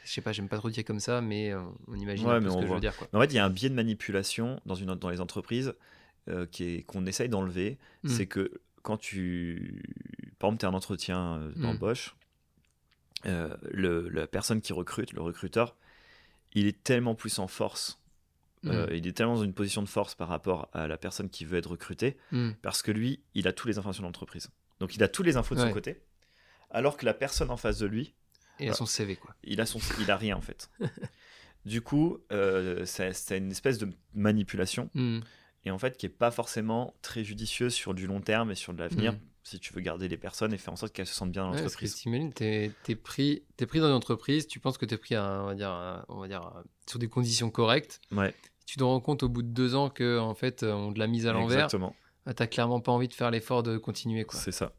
Je sais pas, j'aime pas trop dire comme ça, mais euh, on imagine Ouais, un peu mais ce on que je veux dire. Quoi. En fait, il y a un biais de manipulation dans, une, dans les entreprises euh, qu'on essaye d'enlever. Mm. C'est que quand tu. Par exemple, tu as un entretien euh, d'embauche, euh, le- la personne qui recrute, le recruteur, il est tellement plus en force. Mm. il est tellement dans une position de force par rapport à la personne qui veut être recrutée, Mm. parce que lui, il a toutes les informations de l'entreprise. Donc il a toutes les infos de Ouais. son côté, alors que la personne en face de lui, Et à son CV, quoi. il a, son, il a rien en fait. du coup, euh, c'est une espèce de manipulation, Mm. et en fait qui est pas forcément très judicieuse sur du long terme et sur de l'avenir, Mm. si tu veux garder les personnes et faire en sorte qu'elles se sentent bien dans Ouais, parce que l'entreprise. t'imagines, t'es es pris, es pris dans une entreprise, tu penses que t'es pris, à, on va dire, à- on va dire, à- sur des conditions correctes. Ouais, Tu te rends compte au bout de deux ans que en fait, euh, on te l'a mise à l'envers. exactement, Ah, T'as clairement pas envie de faire l'effort de continuer, quoi. c'est ça.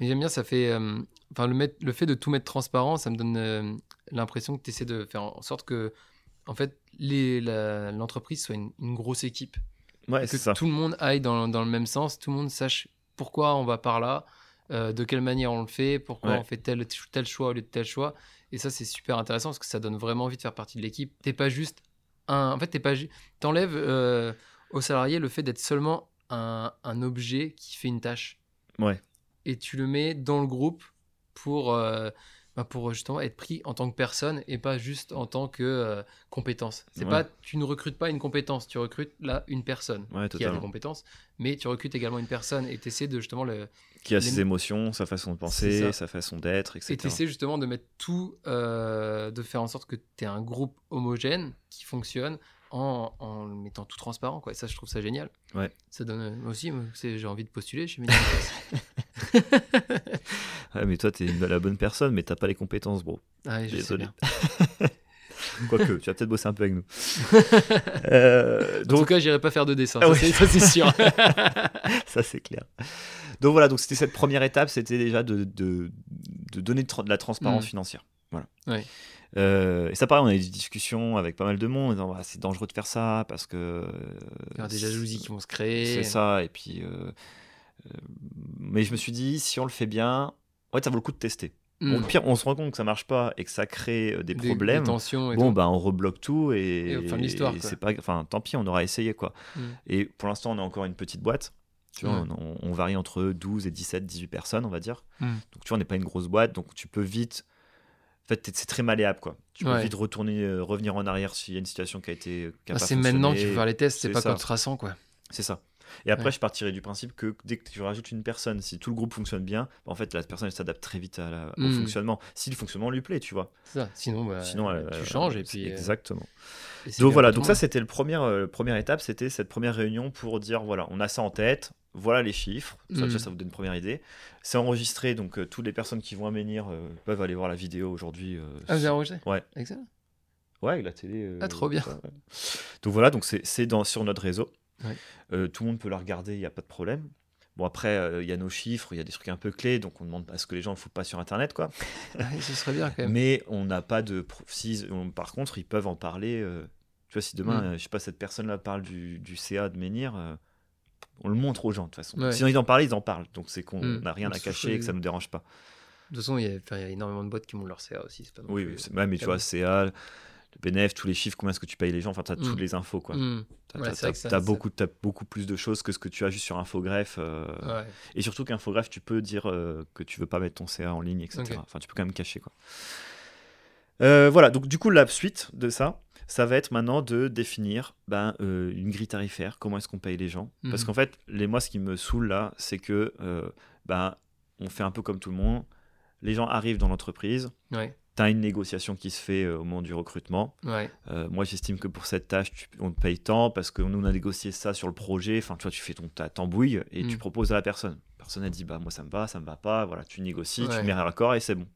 Mais j'aime bien, ça fait, euh, enfin, le, mettre- le fait de tout mettre transparent, ça me donne euh, l'impression que tu essaies de faire en sorte que, en fait, l'entreprise soit une, une grosse équipe. Ouais, que ça. tout le monde aille dans, dans le même sens, tout le monde sache pourquoi on va par là, euh, de quelle manière on le fait, pourquoi Ouais. on fait tel, tel choix au lieu de tel choix. Et ça, c'est super intéressant parce que ça donne vraiment envie de faire partie de l'équipe. T'es pas juste un. En fait, t'es pas. T'enlèves euh, au salarié le fait d'être seulement un, un objet qui fait une tâche. Ouais. Et tu le mets dans le groupe pour. euh, bah, pour justement être pris en tant que personne et pas juste en tant que euh, compétence. C'est Ouais. pas, tu ne recrutes pas une compétence, tu recrutes là une personne Ouais, qui a des compétences, mais tu recrutes également une personne et tu essaies de justement le Qui a les- ses émotions, sa façon de penser, sa façon d'être, etc. et tu essaies justement de mettre tout, euh, de faire en sorte que tu aies un groupe homogène qui fonctionne en, en le mettant tout transparent. Quoi. Et ça, je trouve ça génial. Ouais. Ça donne moi aussi, j'ai envie de postuler chez. Ouais, mais toi, t'es la bonne personne, mais t'as pas les compétences, bro. ah, je Désolé. Quoique, tu vas peut-être bosser un peu avec nous. Euh, En tout cas, j'irai pas faire de dessin, Ah ça, ouais. c'est- sûr. ça c'est clair. Donc voilà, donc c'était cette première étape, c'était déjà de, de, de donner de, la transparence Mm. financière. Voilà. Ouais. Euh, et ça, pareil, on a eu des discussions avec pas mal de monde. en disant, Ouais, c'est dangereux de faire ça parce que. Il y aura des jalousies qui vont se créer. C'est ça. Et puis. euh, euh, mais je me suis dit, si on le fait bien, ouais, ça vaut le coup de tester. Mm. Bon, au pire, on se rend compte que ça marche pas et que ça crée des, Des- problèmes. Des tensions et Bon, tout. bah, on rebloque tout et, Et et c'est pas, enfin, tant pis, on aura essayé quoi. Mm. Et pour l'instant, on a encore une petite boîte. Tu vois, Ouais. on, on varie entre 12 et 17, 18 personnes, on va dire. Donc, tu vois, on n'est pas une grosse boîte, donc tu peux vite. En fait, c'est très malléable, quoi. Tu peux Ouais. vite retourner, euh, revenir en arrière s'il y a une situation qui a été. qui a Ah, pas c'est maintenant fonctionné. peux faire les tests, c'est pas ça. quand tu seras 100, quoi. C'est ça. Et après, Ouais. je partirais du principe que dès que tu rajoutes une personne, si tout le groupe fonctionne bien, bah, en fait, la personne s'adapte très vite à la- au Mm. fonctionnement. Si le fonctionnement lui plaît, tu vois. Ça. Sinon, bah, Sinon, euh, tu changes et puis. euh, Exactement. et Donc voilà, donc ça c'était le premier, euh, première étape, c'était cette première réunion pour dire voilà, on a ça en tête, voilà les chiffres, ça, Mm. ça vous donne une première idée. C'est enregistré, donc euh, toutes les personnes qui vont à Menhir euh, peuvent aller voir la vidéo aujourd'hui. euh, Ah, vous avez enregistré Ouais. Excellent. Ouais, avec la télé. Ah, trop bien. ça, ouais. Donc voilà, donc c'est sur notre réseau. Ouais. Tout le monde peut la regarder, il n'y a pas de problème. Bon après, euh, il y a nos chiffres, il y a des trucs un peu clés, donc on demande à ce que les gens ne le foutent pas sur Internet, quoi. Ce serait bien quand même. Mais on n'a pas de. Si, on- par contre, ils peuvent en parler. euh, tu vois, si demain, Mm. euh, je sais pas, cette personne-là parle du, du CA de Menhir, on le montre aux gens, de toute façon. Ouais. Sinon, ils en parlent, ils en parlent. Donc, c'est qu'on Mm. n'a rien à cacher et que ça ne nous dérange pas. De toute façon, il y, a, énormément de boîtes qui montent leur CA aussi. Pas Oui, mais tu vois, CA, le BNF, tous les chiffres, combien est-ce que tu payes les gens, enfin, tu as Mm. toutes les infos, quoi. Ouais, ça- t'as ça- beaucoup, plus de choses que ce que tu as juste sur Infogreffe. euh, Ouais. Et surtout qu'Infogreffe, tu peux dire euh, que tu veux pas mettre ton CA en ligne, etc. Enfin, tu peux quand même cacher, quoi. Euh, voilà, donc du coup, la suite de ça, ça va être maintenant de définir ben, euh, une grille tarifaire, comment est-ce qu'on paye les gens. Parce Mhm. qu'en fait, les, moi, ce qui me saoule là, c'est que euh, ben, on fait un peu comme tout le monde. Les gens arrivent dans l'entreprise, Ouais. tu as une négociation qui se fait euh, au moment du recrutement. Ouais. Moi, j'estime que pour cette tâche, tu- on te paye tant parce que nous, on a négocié ça sur le projet. Enfin, tu vois, tu fais ton ta tambouille et tu Mm. proposes à la personne. La personne, elle dit, bah, moi, ça me va, ça me va pas. Voilà, tu négocies, Ouais. tu mets un accord et c'est bon.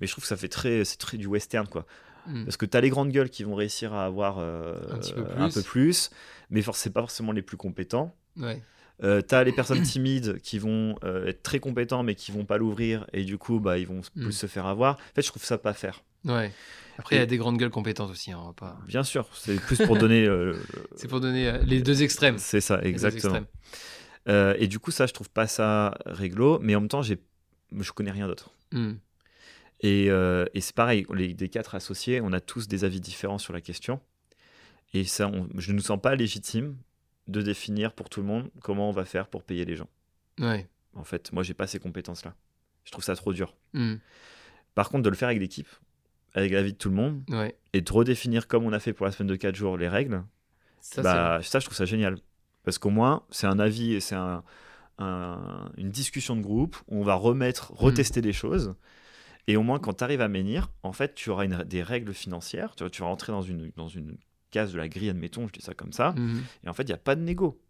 Mais je trouve que ça fait très, c'est très du western, quoi. Hmm. Parce que tu as les grandes gueules qui vont réussir à avoir euh, Un petit peu un plus. peu plus, mais c'est pas forcément les plus compétents. Ouais. Euh, tu as les personnes timides qui vont euh, être très compétents, mais qui vont pas l'ouvrir et du coup, bah, ils vont Mm. plus se faire avoir. En fait, je trouve ça pas faire. Ouais. Après, il y a des grandes gueules compétentes aussi. hein, on va pas... Bien sûr, c'est plus pour donner. euh, C'est pour donner les deux extrêmes. c'est ça, exactement. et du coup, ça, je trouve pas ça réglo, mais en même temps, j'ai, je connais rien d'autre. Hmm. Et, euh, et c'est pareil, les des quatre associés, on a tous des avis différents sur la question. Et ça, on- je ne nous sens pas légitime de définir pour tout le monde comment on va faire pour payer les gens. Ouais. En fait, moi, j'ai pas ces compétences-là. Je trouve ça trop dur. Hmm. Par contre, de le faire avec l'équipe, avec l'avis de tout le monde, Ouais. et de redéfinir comme on a fait pour la semaine de 4 jours les règles, Ça, bah, ça, je trouve ça génial. Parce qu'au moins, c'est un avis et c'est un, un- une discussion de groupe où on va remettre, retester des choses. Et au moins, quand tu arrives à Menhir, en fait, tu auras une- des règles financières. Tu, vas rentrer dans une, dans une case de la grille, admettons, je dis ça comme ça. Mhm. Et en fait, il n'y a pas de négo.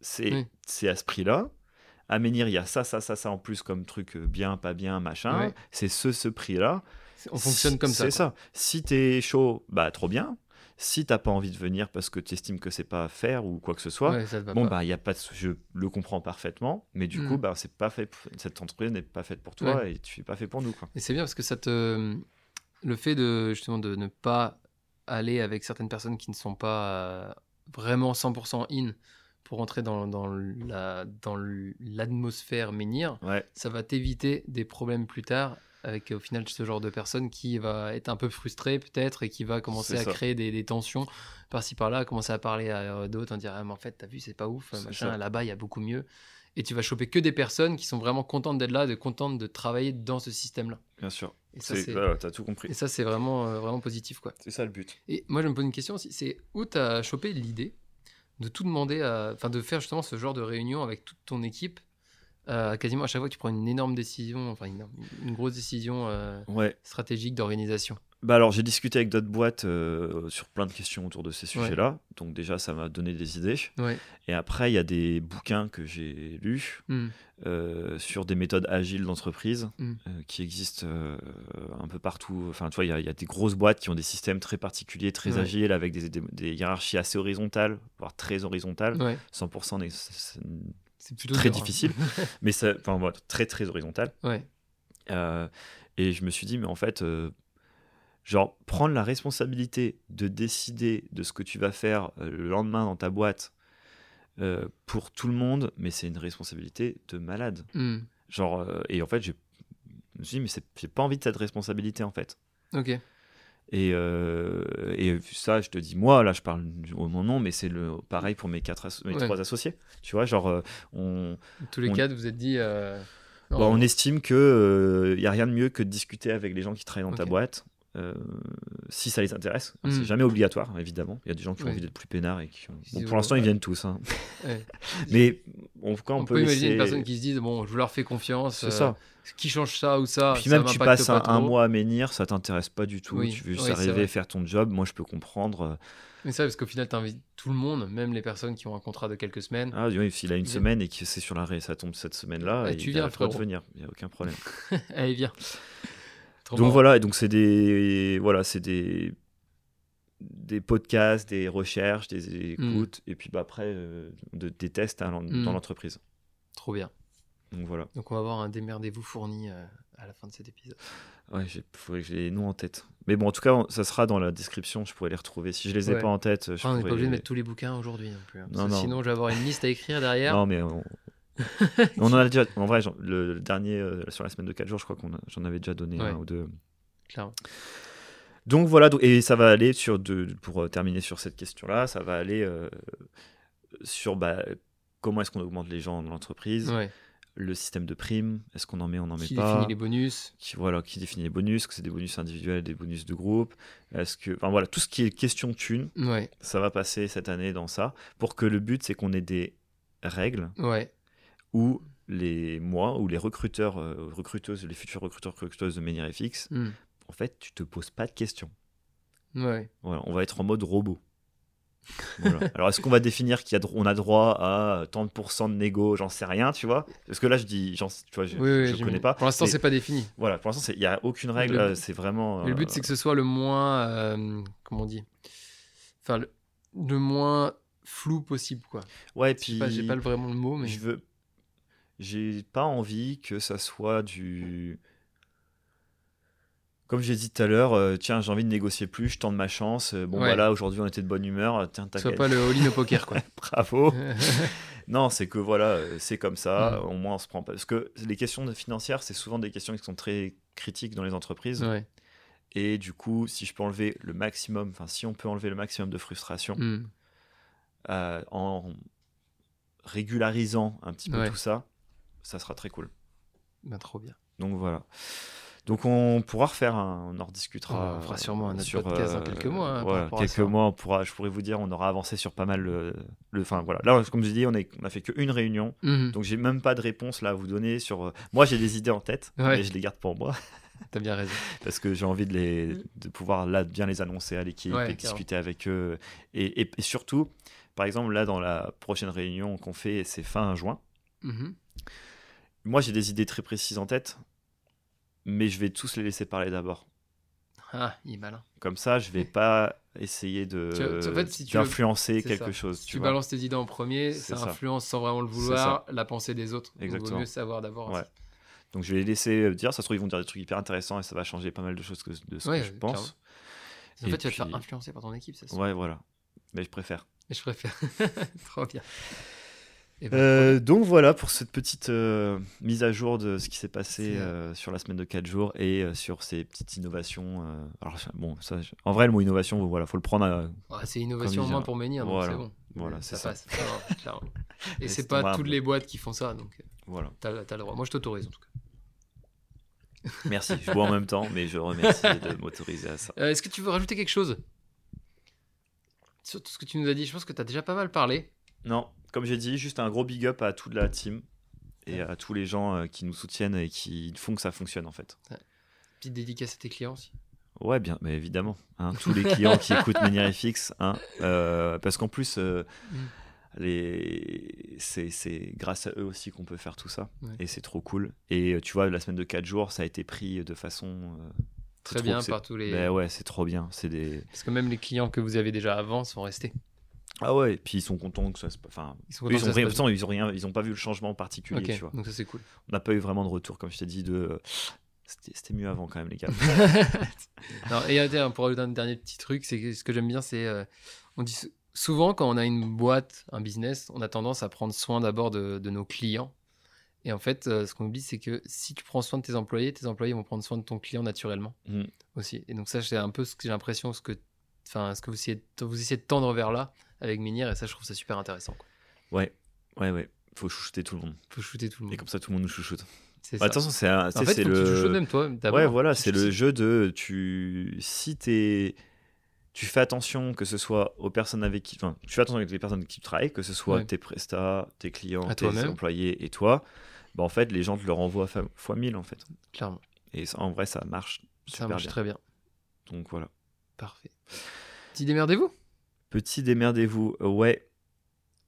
C'est Oui. c'est à ce prix-là. À Menhir, il y a ça, ça, ça, ça en plus comme truc euh, bien, pas bien, machin. Ouais. C'est ce, ce prix-là. On fonctionne comme ça. C'est ça. Si t'es chaud, bah trop bien. Si t'as pas envie de venir parce que tu estimes que c'est pas à faire ou quoi que ce soit, Ouais, bon pas. bah il y a pas de, je le comprends parfaitement, mais du Mm. coup bah c'est pas fait, pour- cette entreprise n'est pas faite pour toi Ouais. et tu es pas fait pour nous quoi. Et c'est bien parce que ça te. Le fait de justement de ne pas aller avec certaines personnes qui ne sont pas euh, vraiment 100% in pour entrer dans, dans la dans l'atmosphère menhir, Ouais, ça va t'éviter des problèmes plus tard avec au final ce genre de personne qui va être un peu frustré peut-être et qui va commencer à créer des, des tensions par-ci par-là, commencer à parler à euh, d'autres en dire ah, mais en fait t'as vu c'est pas ouf, machin, là-bas il y a beaucoup mieux. Et tu vas choper que des personnes qui sont vraiment contentes d'être là, de contentes de travailler dans ce système-là. bien sûr. Et ça, C'est- voilà, t'as tout compris. et ça, c'est vraiment, euh, vraiment positif. quoi. C'est ça le but. Et moi, je me pose une question aussi c'est où tu as chopé l'idée de tout demander, à- enfin de faire justement ce genre de réunion avec toute ton équipe euh, Quasiment à chaque fois que tu prends une énorme décision, enfin une, une grosse décision euh, Ouais. stratégique d'organisation. Bah alors j'ai discuté avec d'autres boîtes euh, sur plein de questions autour de ces sujets-là, donc déjà ça m'a donné des idées. Ouais. Et après il y a des bouquins que j'ai lus Hmm. sur des méthodes agiles d'entreprise Mm. euh, qui existent un peu partout. Enfin, tu vois, il y a- il y, a des grosses boîtes qui ont des systèmes très particuliers, très agiles, avec des, des- des hiérarchies assez horizontales, voire très horizontales. Ouais. 100% n'est- c'est- plutôt très dur, hein. difficile, mais ça, enfin, voilà, très très horizontal. ouais. Euh, et je me suis dit, mais en fait, euh, genre, prendre la responsabilité de décider de ce que tu vas faire euh, le lendemain dans ta boîte pour tout le monde, mais c'est une responsabilité de malade. Hmm. Genre, et en fait, je me suis dit, mais j'ai pas envie de cette responsabilité, en fait. Ok. Et, euh, et ça, je te dis moi, là, je parle au mon nom, mais c'est le pareil pour mes quatre, mes Ouais. trois associés. Tu vois, genre, euh, on, tous les On- quatre, vous êtes dit. euh, non, on estime que il y a rien de mieux que de discuter avec les gens qui travaillent dans ta boîte. Euh, si ça les intéresse, Mm. c'est jamais obligatoire évidemment. Il y a des gens qui ont Ouais. envie d'être plus peinards et qui. ont- Bon, pour l'instant, ouais. ils viennent tous. hein. ouais. Mais on, quand on, on, peut, peut imaginer laisser- une personne qui se dise bon, je leur fais confiance. C'est euh, ça. Qui change ça ou ça. Puis ça même tu passes pas un, mois à menhir, ça t'intéresse pas du tout. Oui, Tu veux juste arriver, faire ton job. Moi, je peux comprendre. euh, Mais ça, parce qu'au final, tu invites tout le monde, même les personnes qui ont un contrat de quelques semaines. Ah, oui, s'il a une semaine et que c'est sur l'arrêt, ça tombe cette semaine-là, Ah, tu a viens, droit de frérot. venir. Il y a aucun problème. Allez, viens. Trop Donc marrant. voilà, et donc c'est des voilà, c'est des des podcasts, des recherches, des écoutes, et puis bah après euh, de- des tests hein, dans Mm. dans l'entreprise. Trop bien. Donc voilà. Donc, on va avoir un démerdez-vous fourni euh, à la fin de cet épisode. Ouais, il faudrait que j'ai les noms en tête. Mais bon, en tout cas, on- ça sera dans la description. Je pourrais les retrouver. Si je les ai Ouais. pas en tête, je Enfin, on n'est pas obligé de mettre tous les bouquins aujourd'hui non plus. hein, Non, non. Sinon, je vais avoir une liste à écrire derrière. Non, mais on, on en a déjà. En vrai, le, le dernier euh, sur la semaine de 4 jours, je crois qu'on j'en avais déjà donné Ouais. un ou deux. Donc voilà, donc- et ça va aller sur de, pour euh, terminer sur cette question-là, ça va aller euh, sur bah, comment est-ce qu'on augmente les gens dans l'entreprise, Ouais. le système de primes, est-ce qu'on en met, on n'en met Qui pas, définit les bonus qui, voilà, qui définit les bonus, que c'est des bonus individuels, des bonus de groupe, est-ce que, enfin voilà, tout ce qui est question Ouais. ça va passer cette année dans ça, pour que le but c'est qu'on ait des règles Ouais. Où les moi ou les recruteurs, euh, recruteuses, les futurs recruteurs, recruteuses de Menirefix, Hmm. en fait, tu te poses pas de questions. Ouais. Voilà, on va être en mode robot. Voilà. Alors, est-ce qu'on va définir qu'il y a, a droit à tant de pourcents de négo J'en sais rien, tu vois? Parce que là, je dis, j'en- tu vois, je, Oui, oui, je connais pas. Pour l'instant, c'est pas défini. Voilà, pour l'instant, il n'y a aucune règle. Le- là, C'est vraiment. Le but, euh, c'est que ce soit le moins. euh, comment on dit? Enfin, le, le moins flou possible, quoi. Ouais, puis. J'ai pas vraiment le mot, mais. Je veux. J'ai pas envie que ça soit du. Comme j'ai dit tout à l'heure, euh, tiens, j'ai envie de négocier plus, je tente ma chance. euh, Bon, Ouais. voilà, aujourd'hui, on était de bonne humeur. euh, Tiens, soit pas le all-in au poker, quoi. Bravo. Non, c'est que voilà, c'est comme ça. Mm. Au moins, on se prend pas. Parce que les questions financières, c'est souvent des questions qui sont très critiques dans les entreprises. ouais. Et du coup, si je peux enlever le maximum, enfin, si on peut enlever le maximum de frustration euh, en régularisant un petit peu tout ça, ça sera très cool. Ben, trop bien. Donc voilà. Donc on pourra refaire un, on en rediscutera. On fera sûrement un autre sur, podcast dans euh, quelques mois, hein, voilà, quelques ça. mois, on pourra, je pourrais vous dire, on aura avancé sur pas mal le, enfin voilà. Là, comme je dis, on, est, on a fait qu'une réunion, Mhm. donc j'ai même pas de réponse là à vous donner sur. euh, Moi, j'ai des idées en tête, Ouais. mais je les garde pour moi T'as bien raison. parce que j'ai envie de les, de pouvoir là bien les annoncer à l'équipe Ouais, et discuter avec eux et, et- et surtout, par exemple là dans la prochaine réunion qu'on fait, c'est fin juin. Mhm. Moi, j'ai des idées très précises en tête, mais je vais tous les laisser parler d'abord. Ah, il est malin. Comme ça, je vais pas essayer de en fait, si tu veux- d'influencer quelque ça. chose. Si Tu balances tes idées en premier, ça, ça. influence sans vraiment le vouloir la pensée des autres. Donc, Exactement. vaut mieux savoir d'abord. Ouais. Donc je vais les laisser euh, dire. Ça se trouve, ils vont dire des trucs hyper intéressants et ça va changer pas mal de choses que, de ce Ouais, que je clairement. pense. En Et fait, tu vas te faire influencer par ton équipe, ça Ouais, voilà. Mais je préfère. Je préfère. Trop bien. Euh, donc voilà pour cette petite euh, mise à jour de ce qui s'est passé euh, sur la semaine de 4 jours et sur ces petites innovations. alors bon, ça, en vrai, le mot innovation, voilà, faut le prendre. à- ah, c'est innovation en moins pour Menhir, donc Voilà. c'est bon. Voilà, c'est ça, ça. passe. Et Laisse c'est pas toutes les boîtes qui font ça, donc Voilà. t'as as le droit. Moi, je t'autorise en tout cas. Merci. Je bois en même temps, mais je remercie de m'autoriser à ça. Est-ce que tu veux rajouter quelque chose sur tout ce que tu nous as dit? Je pense que tu as déjà pas mal parlé. Non, comme j'ai dit, juste un gros big up à toute la team et à tous les gens euh, qui nous soutiennent et qui font que ça fonctionne en fait. Petite dédicace à tes clients aussi. Ouais, bien, mais évidemment. hein, tous les clients qui écoutent Menirefix, hein, euh, parce qu'en plus, euh, Mm. les... c'est grâce à eux aussi qu'on peut faire tout ça. Ouais. Et c'est trop cool. Et tu vois, la semaine de 4 jours, ça a été pris de façon. euh, Très bien par tous les. Ben ouais, c'est trop bien. C'est des. Parce que même les clients que vous avez déjà avant sont restés. Ah ouais, et puis ils sont contents que ça se. Enfin, Ils sont eux, ils rien, ils ont rien, ils ont pas vu le changement particulier. Tu vois. donc ça c'est cool. On n'a pas eu vraiment de retour, comme je t'ai dit, de. C'était mieux avant quand même, les gars. Non, et euh, pour ajouter un dernier petit truc, c'est ce que j'aime bien, c'est euh, on dit sou- souvent quand on a une boîte, un business, on a tendance à prendre soin d'abord de, de nos clients Et en fait, euh, ce qu'on oublie, c'est que si tu prends soin de tes employés, tes employés vont prendre soin de ton client naturellement Mm. aussi. Et donc ça, c'est un peu ce que j'ai l'impression, ce que, enfin, ce que vous essayez, de, vous essayez de tendre vers là avec Minir, et ça, je trouve ça super intéressant. Quoi. Ouais, ouais, ouais. Faut chouchouter tout le monde. Faut shooter tout le Et monde. comme ça, tout le monde nous chouchoute. C'est Bah, ça. attention, c'est un- tu en sais, fait, c'est le. même toi. Ouais, voilà, Tu- c'est le jeu de tu si t'es tu fais attention que ce soit aux personnes avec qui enfin, tu fais attention avec les personnes avec qui tu travailles, que ce soit Ouais. tes prestats, tes clients, tes employés et toi, bah en fait les gens te le renvoient fois 1000 en fait. Clairement. Et ça, en vrai ça marche Ça super marche bien. très bien. Donc voilà. Parfait. Petit démerdez-vous Petit démerdez-vous. Euh, Ouais.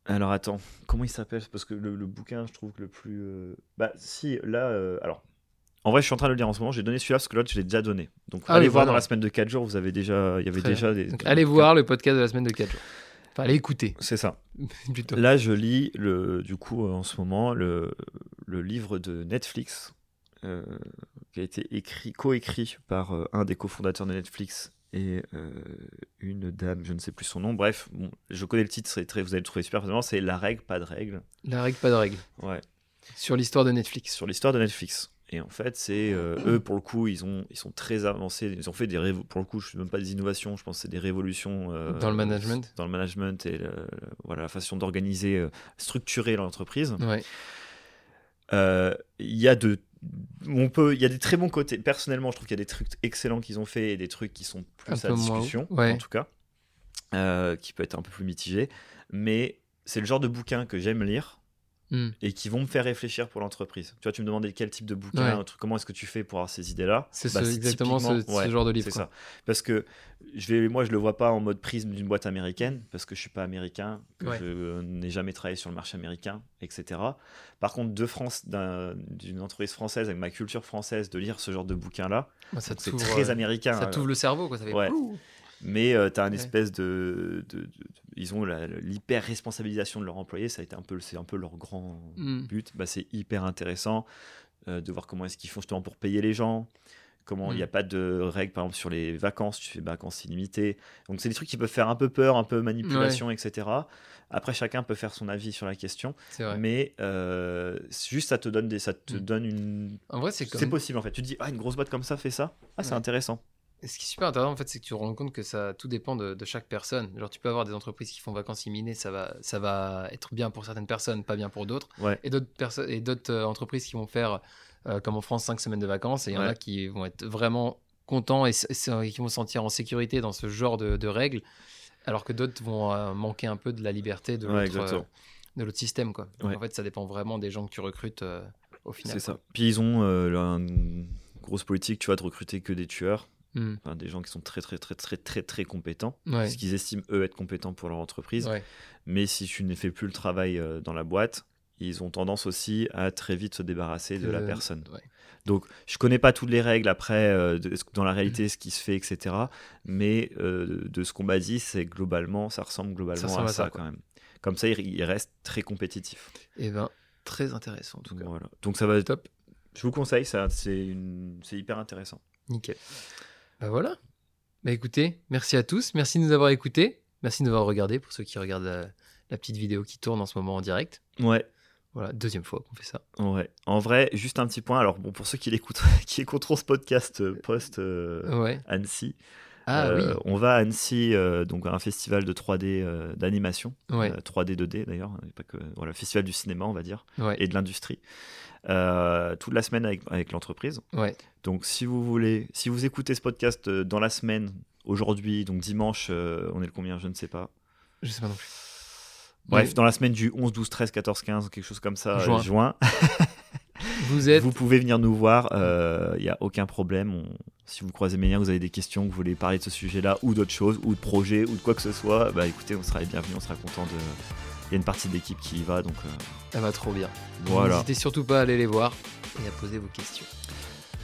Alors attends, comment il s'appelle? Parce que le, le bouquin, je trouve que le plus. euh, Bah si, là. euh, Alors. En vrai, je suis en train de le lire en ce moment. J'ai donné celui-là parce que l'autre, je l'ai déjà donné. Donc, Ah allez voir voilà. dans la semaine de 4 jours. Vous avez déjà. Il y avait Très déjà des. Donc, des- allez voir le podcast de la semaine de 4 jours. Enfin, allez écouter, C'est ça. plutôt. Là, je lis, le, du coup, en ce moment, le, le livre de Netflix, euh, qui a été écrit, coécrit par euh, un des cofondateurs de Netflix et euh, une dame, je ne sais plus son nom. Bref, bon, je connais le titre, très, vous allez le trouver super facilement. C'est La règle, pas de règle. La règle, pas de règle. Ouais. Sur l'histoire de Netflix. Sur l'histoire de Netflix. Et en fait, c'est euh, eux, pour le coup, ils, ont, ils sont très avancés. Ils ont fait des. Pour le coup, je ne sais même pas des innovations, je pense que c'est des révolutions. euh, Dans le management. Dans le management et le- voilà, la façon d'organiser, euh, structurer l'entreprise. Ouais. Il y a de. On peut, il y a des très bons côtés. Personnellement, je trouve qu'il y a des trucs excellents qu'ils ont fait et des trucs qui sont plus à discussion, ouais. en tout cas, euh, qui peut être un peu plus mitigé. Mais c'est le genre de bouquin que j'aime lire Hmm. et qui vont me faire réfléchir pour l'entreprise. Tu vois, tu me demandais quel type de bouquin, Ouais. un truc, comment est-ce que tu fais pour avoir ces idées-là? C'est Bah, ce- exactement ce, typiquement- ce ouais, genre de livre. c'est ça. Parce que je vais, moi, je le vois pas en mode prisme d'une boîte américaine, parce que je suis pas américain, que Ouais. je n'ai jamais travaillé sur le marché américain, etc. Par contre, de France, d'un- d'une entreprise française avec ma culture française, de lire ce genre de bouquin-là, Bah, c'est très euh, américain. Ça hein. t'ouvre le cerveau, quoi. Ça fait Mais tu as un Ouais. espèce de, de- de- ils ont la- l'hyper responsabilisation de leurs employés, ça a été un peu, c'est un peu leur grand Hmm. but. Bah, c'est hyper intéressant euh, de voir comment est-ce qu'ils font justement pour payer les gens. Comment il Mm. n'y a pas de règles, par exemple, sur les vacances, tu fais vacances illimitées. Donc, c'est des trucs qui peuvent faire un peu peur, un peu manipulation, etc. Après, chacun peut faire son avis sur la question. Vrai. Mais euh, juste, ça te donne, des, ça te Mm. donne une. En vrai, c'est comme. possible en fait. Tu te dis, ah, une grosse boîte comme ça fait ça? Ah, c'est intéressant. Ce qui est super intéressant, en fait, c'est que tu te rends compte que ça tout dépend de, de chaque personne. Genre, tu peux avoir des entreprises qui font vacances illimitées, ça va, ça va être bien pour certaines personnes, pas bien pour d'autres. Ouais. Et d'autres personnes et d'autres euh, entreprises qui vont faire, euh, comme en France, 5 semaines de vacances. Et il y en a qui vont être vraiment contents et, qui vont se sentir en sécurité dans ce genre de, de règles, alors que d'autres vont euh, manquer un peu de la liberté de Ouais, l'autre de l'autre système. Quoi. Donc, en fait, ça dépend vraiment des gens que tu recrutes au final. C'est ça. Puis ils ont une grosse politique, tu vois, de recruter que des tueurs. Hmm. Enfin, des gens qui sont très très très très très très compétents, Ouais. parce qu'ils estiment eux être compétents pour leur entreprise. Ouais. Mais si tu ne fais plus le travail euh, dans la boîte, ils ont tendance aussi à très vite se débarrasser de la Euh, personne. ouais. Donc je connais pas toutes les règles après euh, de- dans la réalité ce qui se fait etc. Mais euh, de ce qu'on m'a dit, c'est globalement ça ressemble globalement Ça ressemble à à ça, quand même. Comme ça, il, il reste très compétitif. Et ben, très intéressant en tout cas. Voilà. Donc ça va. Top. Je vous conseille, ça, c'est une... c'est hyper intéressant. Nickel. Bah voilà. Bah écoutez, merci à tous. Merci de nous avoir écoutés. Merci de nous avoir regardé pour ceux qui regardent la, la petite vidéo qui tourne en ce moment en direct. Ouais. Voilà, deuxième fois qu'on fait ça. Ouais. En vrai, juste un petit point. Alors, bon, pour ceux qui qui écouteront ce podcast euh, post euh, Ouais. Ah euh, on va à Annecy, euh, donc à un festival de 3D euh, d'animation, oui. Ouais. euh, 3D 2D d'ailleurs, hein, pas que voilà, festival du cinéma, on va dire, Ouais. et de l'industrie, euh, toute la semaine avec, avec l'entreprise. Ouais. Donc, si vous voulez, si vous écoutez ce podcast euh, dans la semaine, aujourd'hui, donc dimanche, euh, on est le combien, je ne sais pas. Je sais pas non plus. Bref, Mais dans la semaine du 11, 12, 13, 14, 15, quelque chose comme ça, Juin. juin vous êtes. Vous pouvez venir nous voir, il n'y a aucun problème. On- si vous croisez Ménia, vous avez des questions, que vous voulez parler de ce sujet-là, ou d'autres choses, ou de projets, ou de quoi que ce soit, bah écoutez, on sera les bienvenus, on sera content de. Il y a une partie de l'équipe qui y va, donc euh, Ça va trop bien. voilà. N'hésitez surtout pas à aller les voir et à poser vos questions.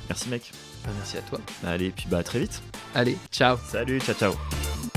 Merci mec. Bah, merci à toi. Allez, puis bah à très vite. Allez, ciao. Salut, ciao ciao.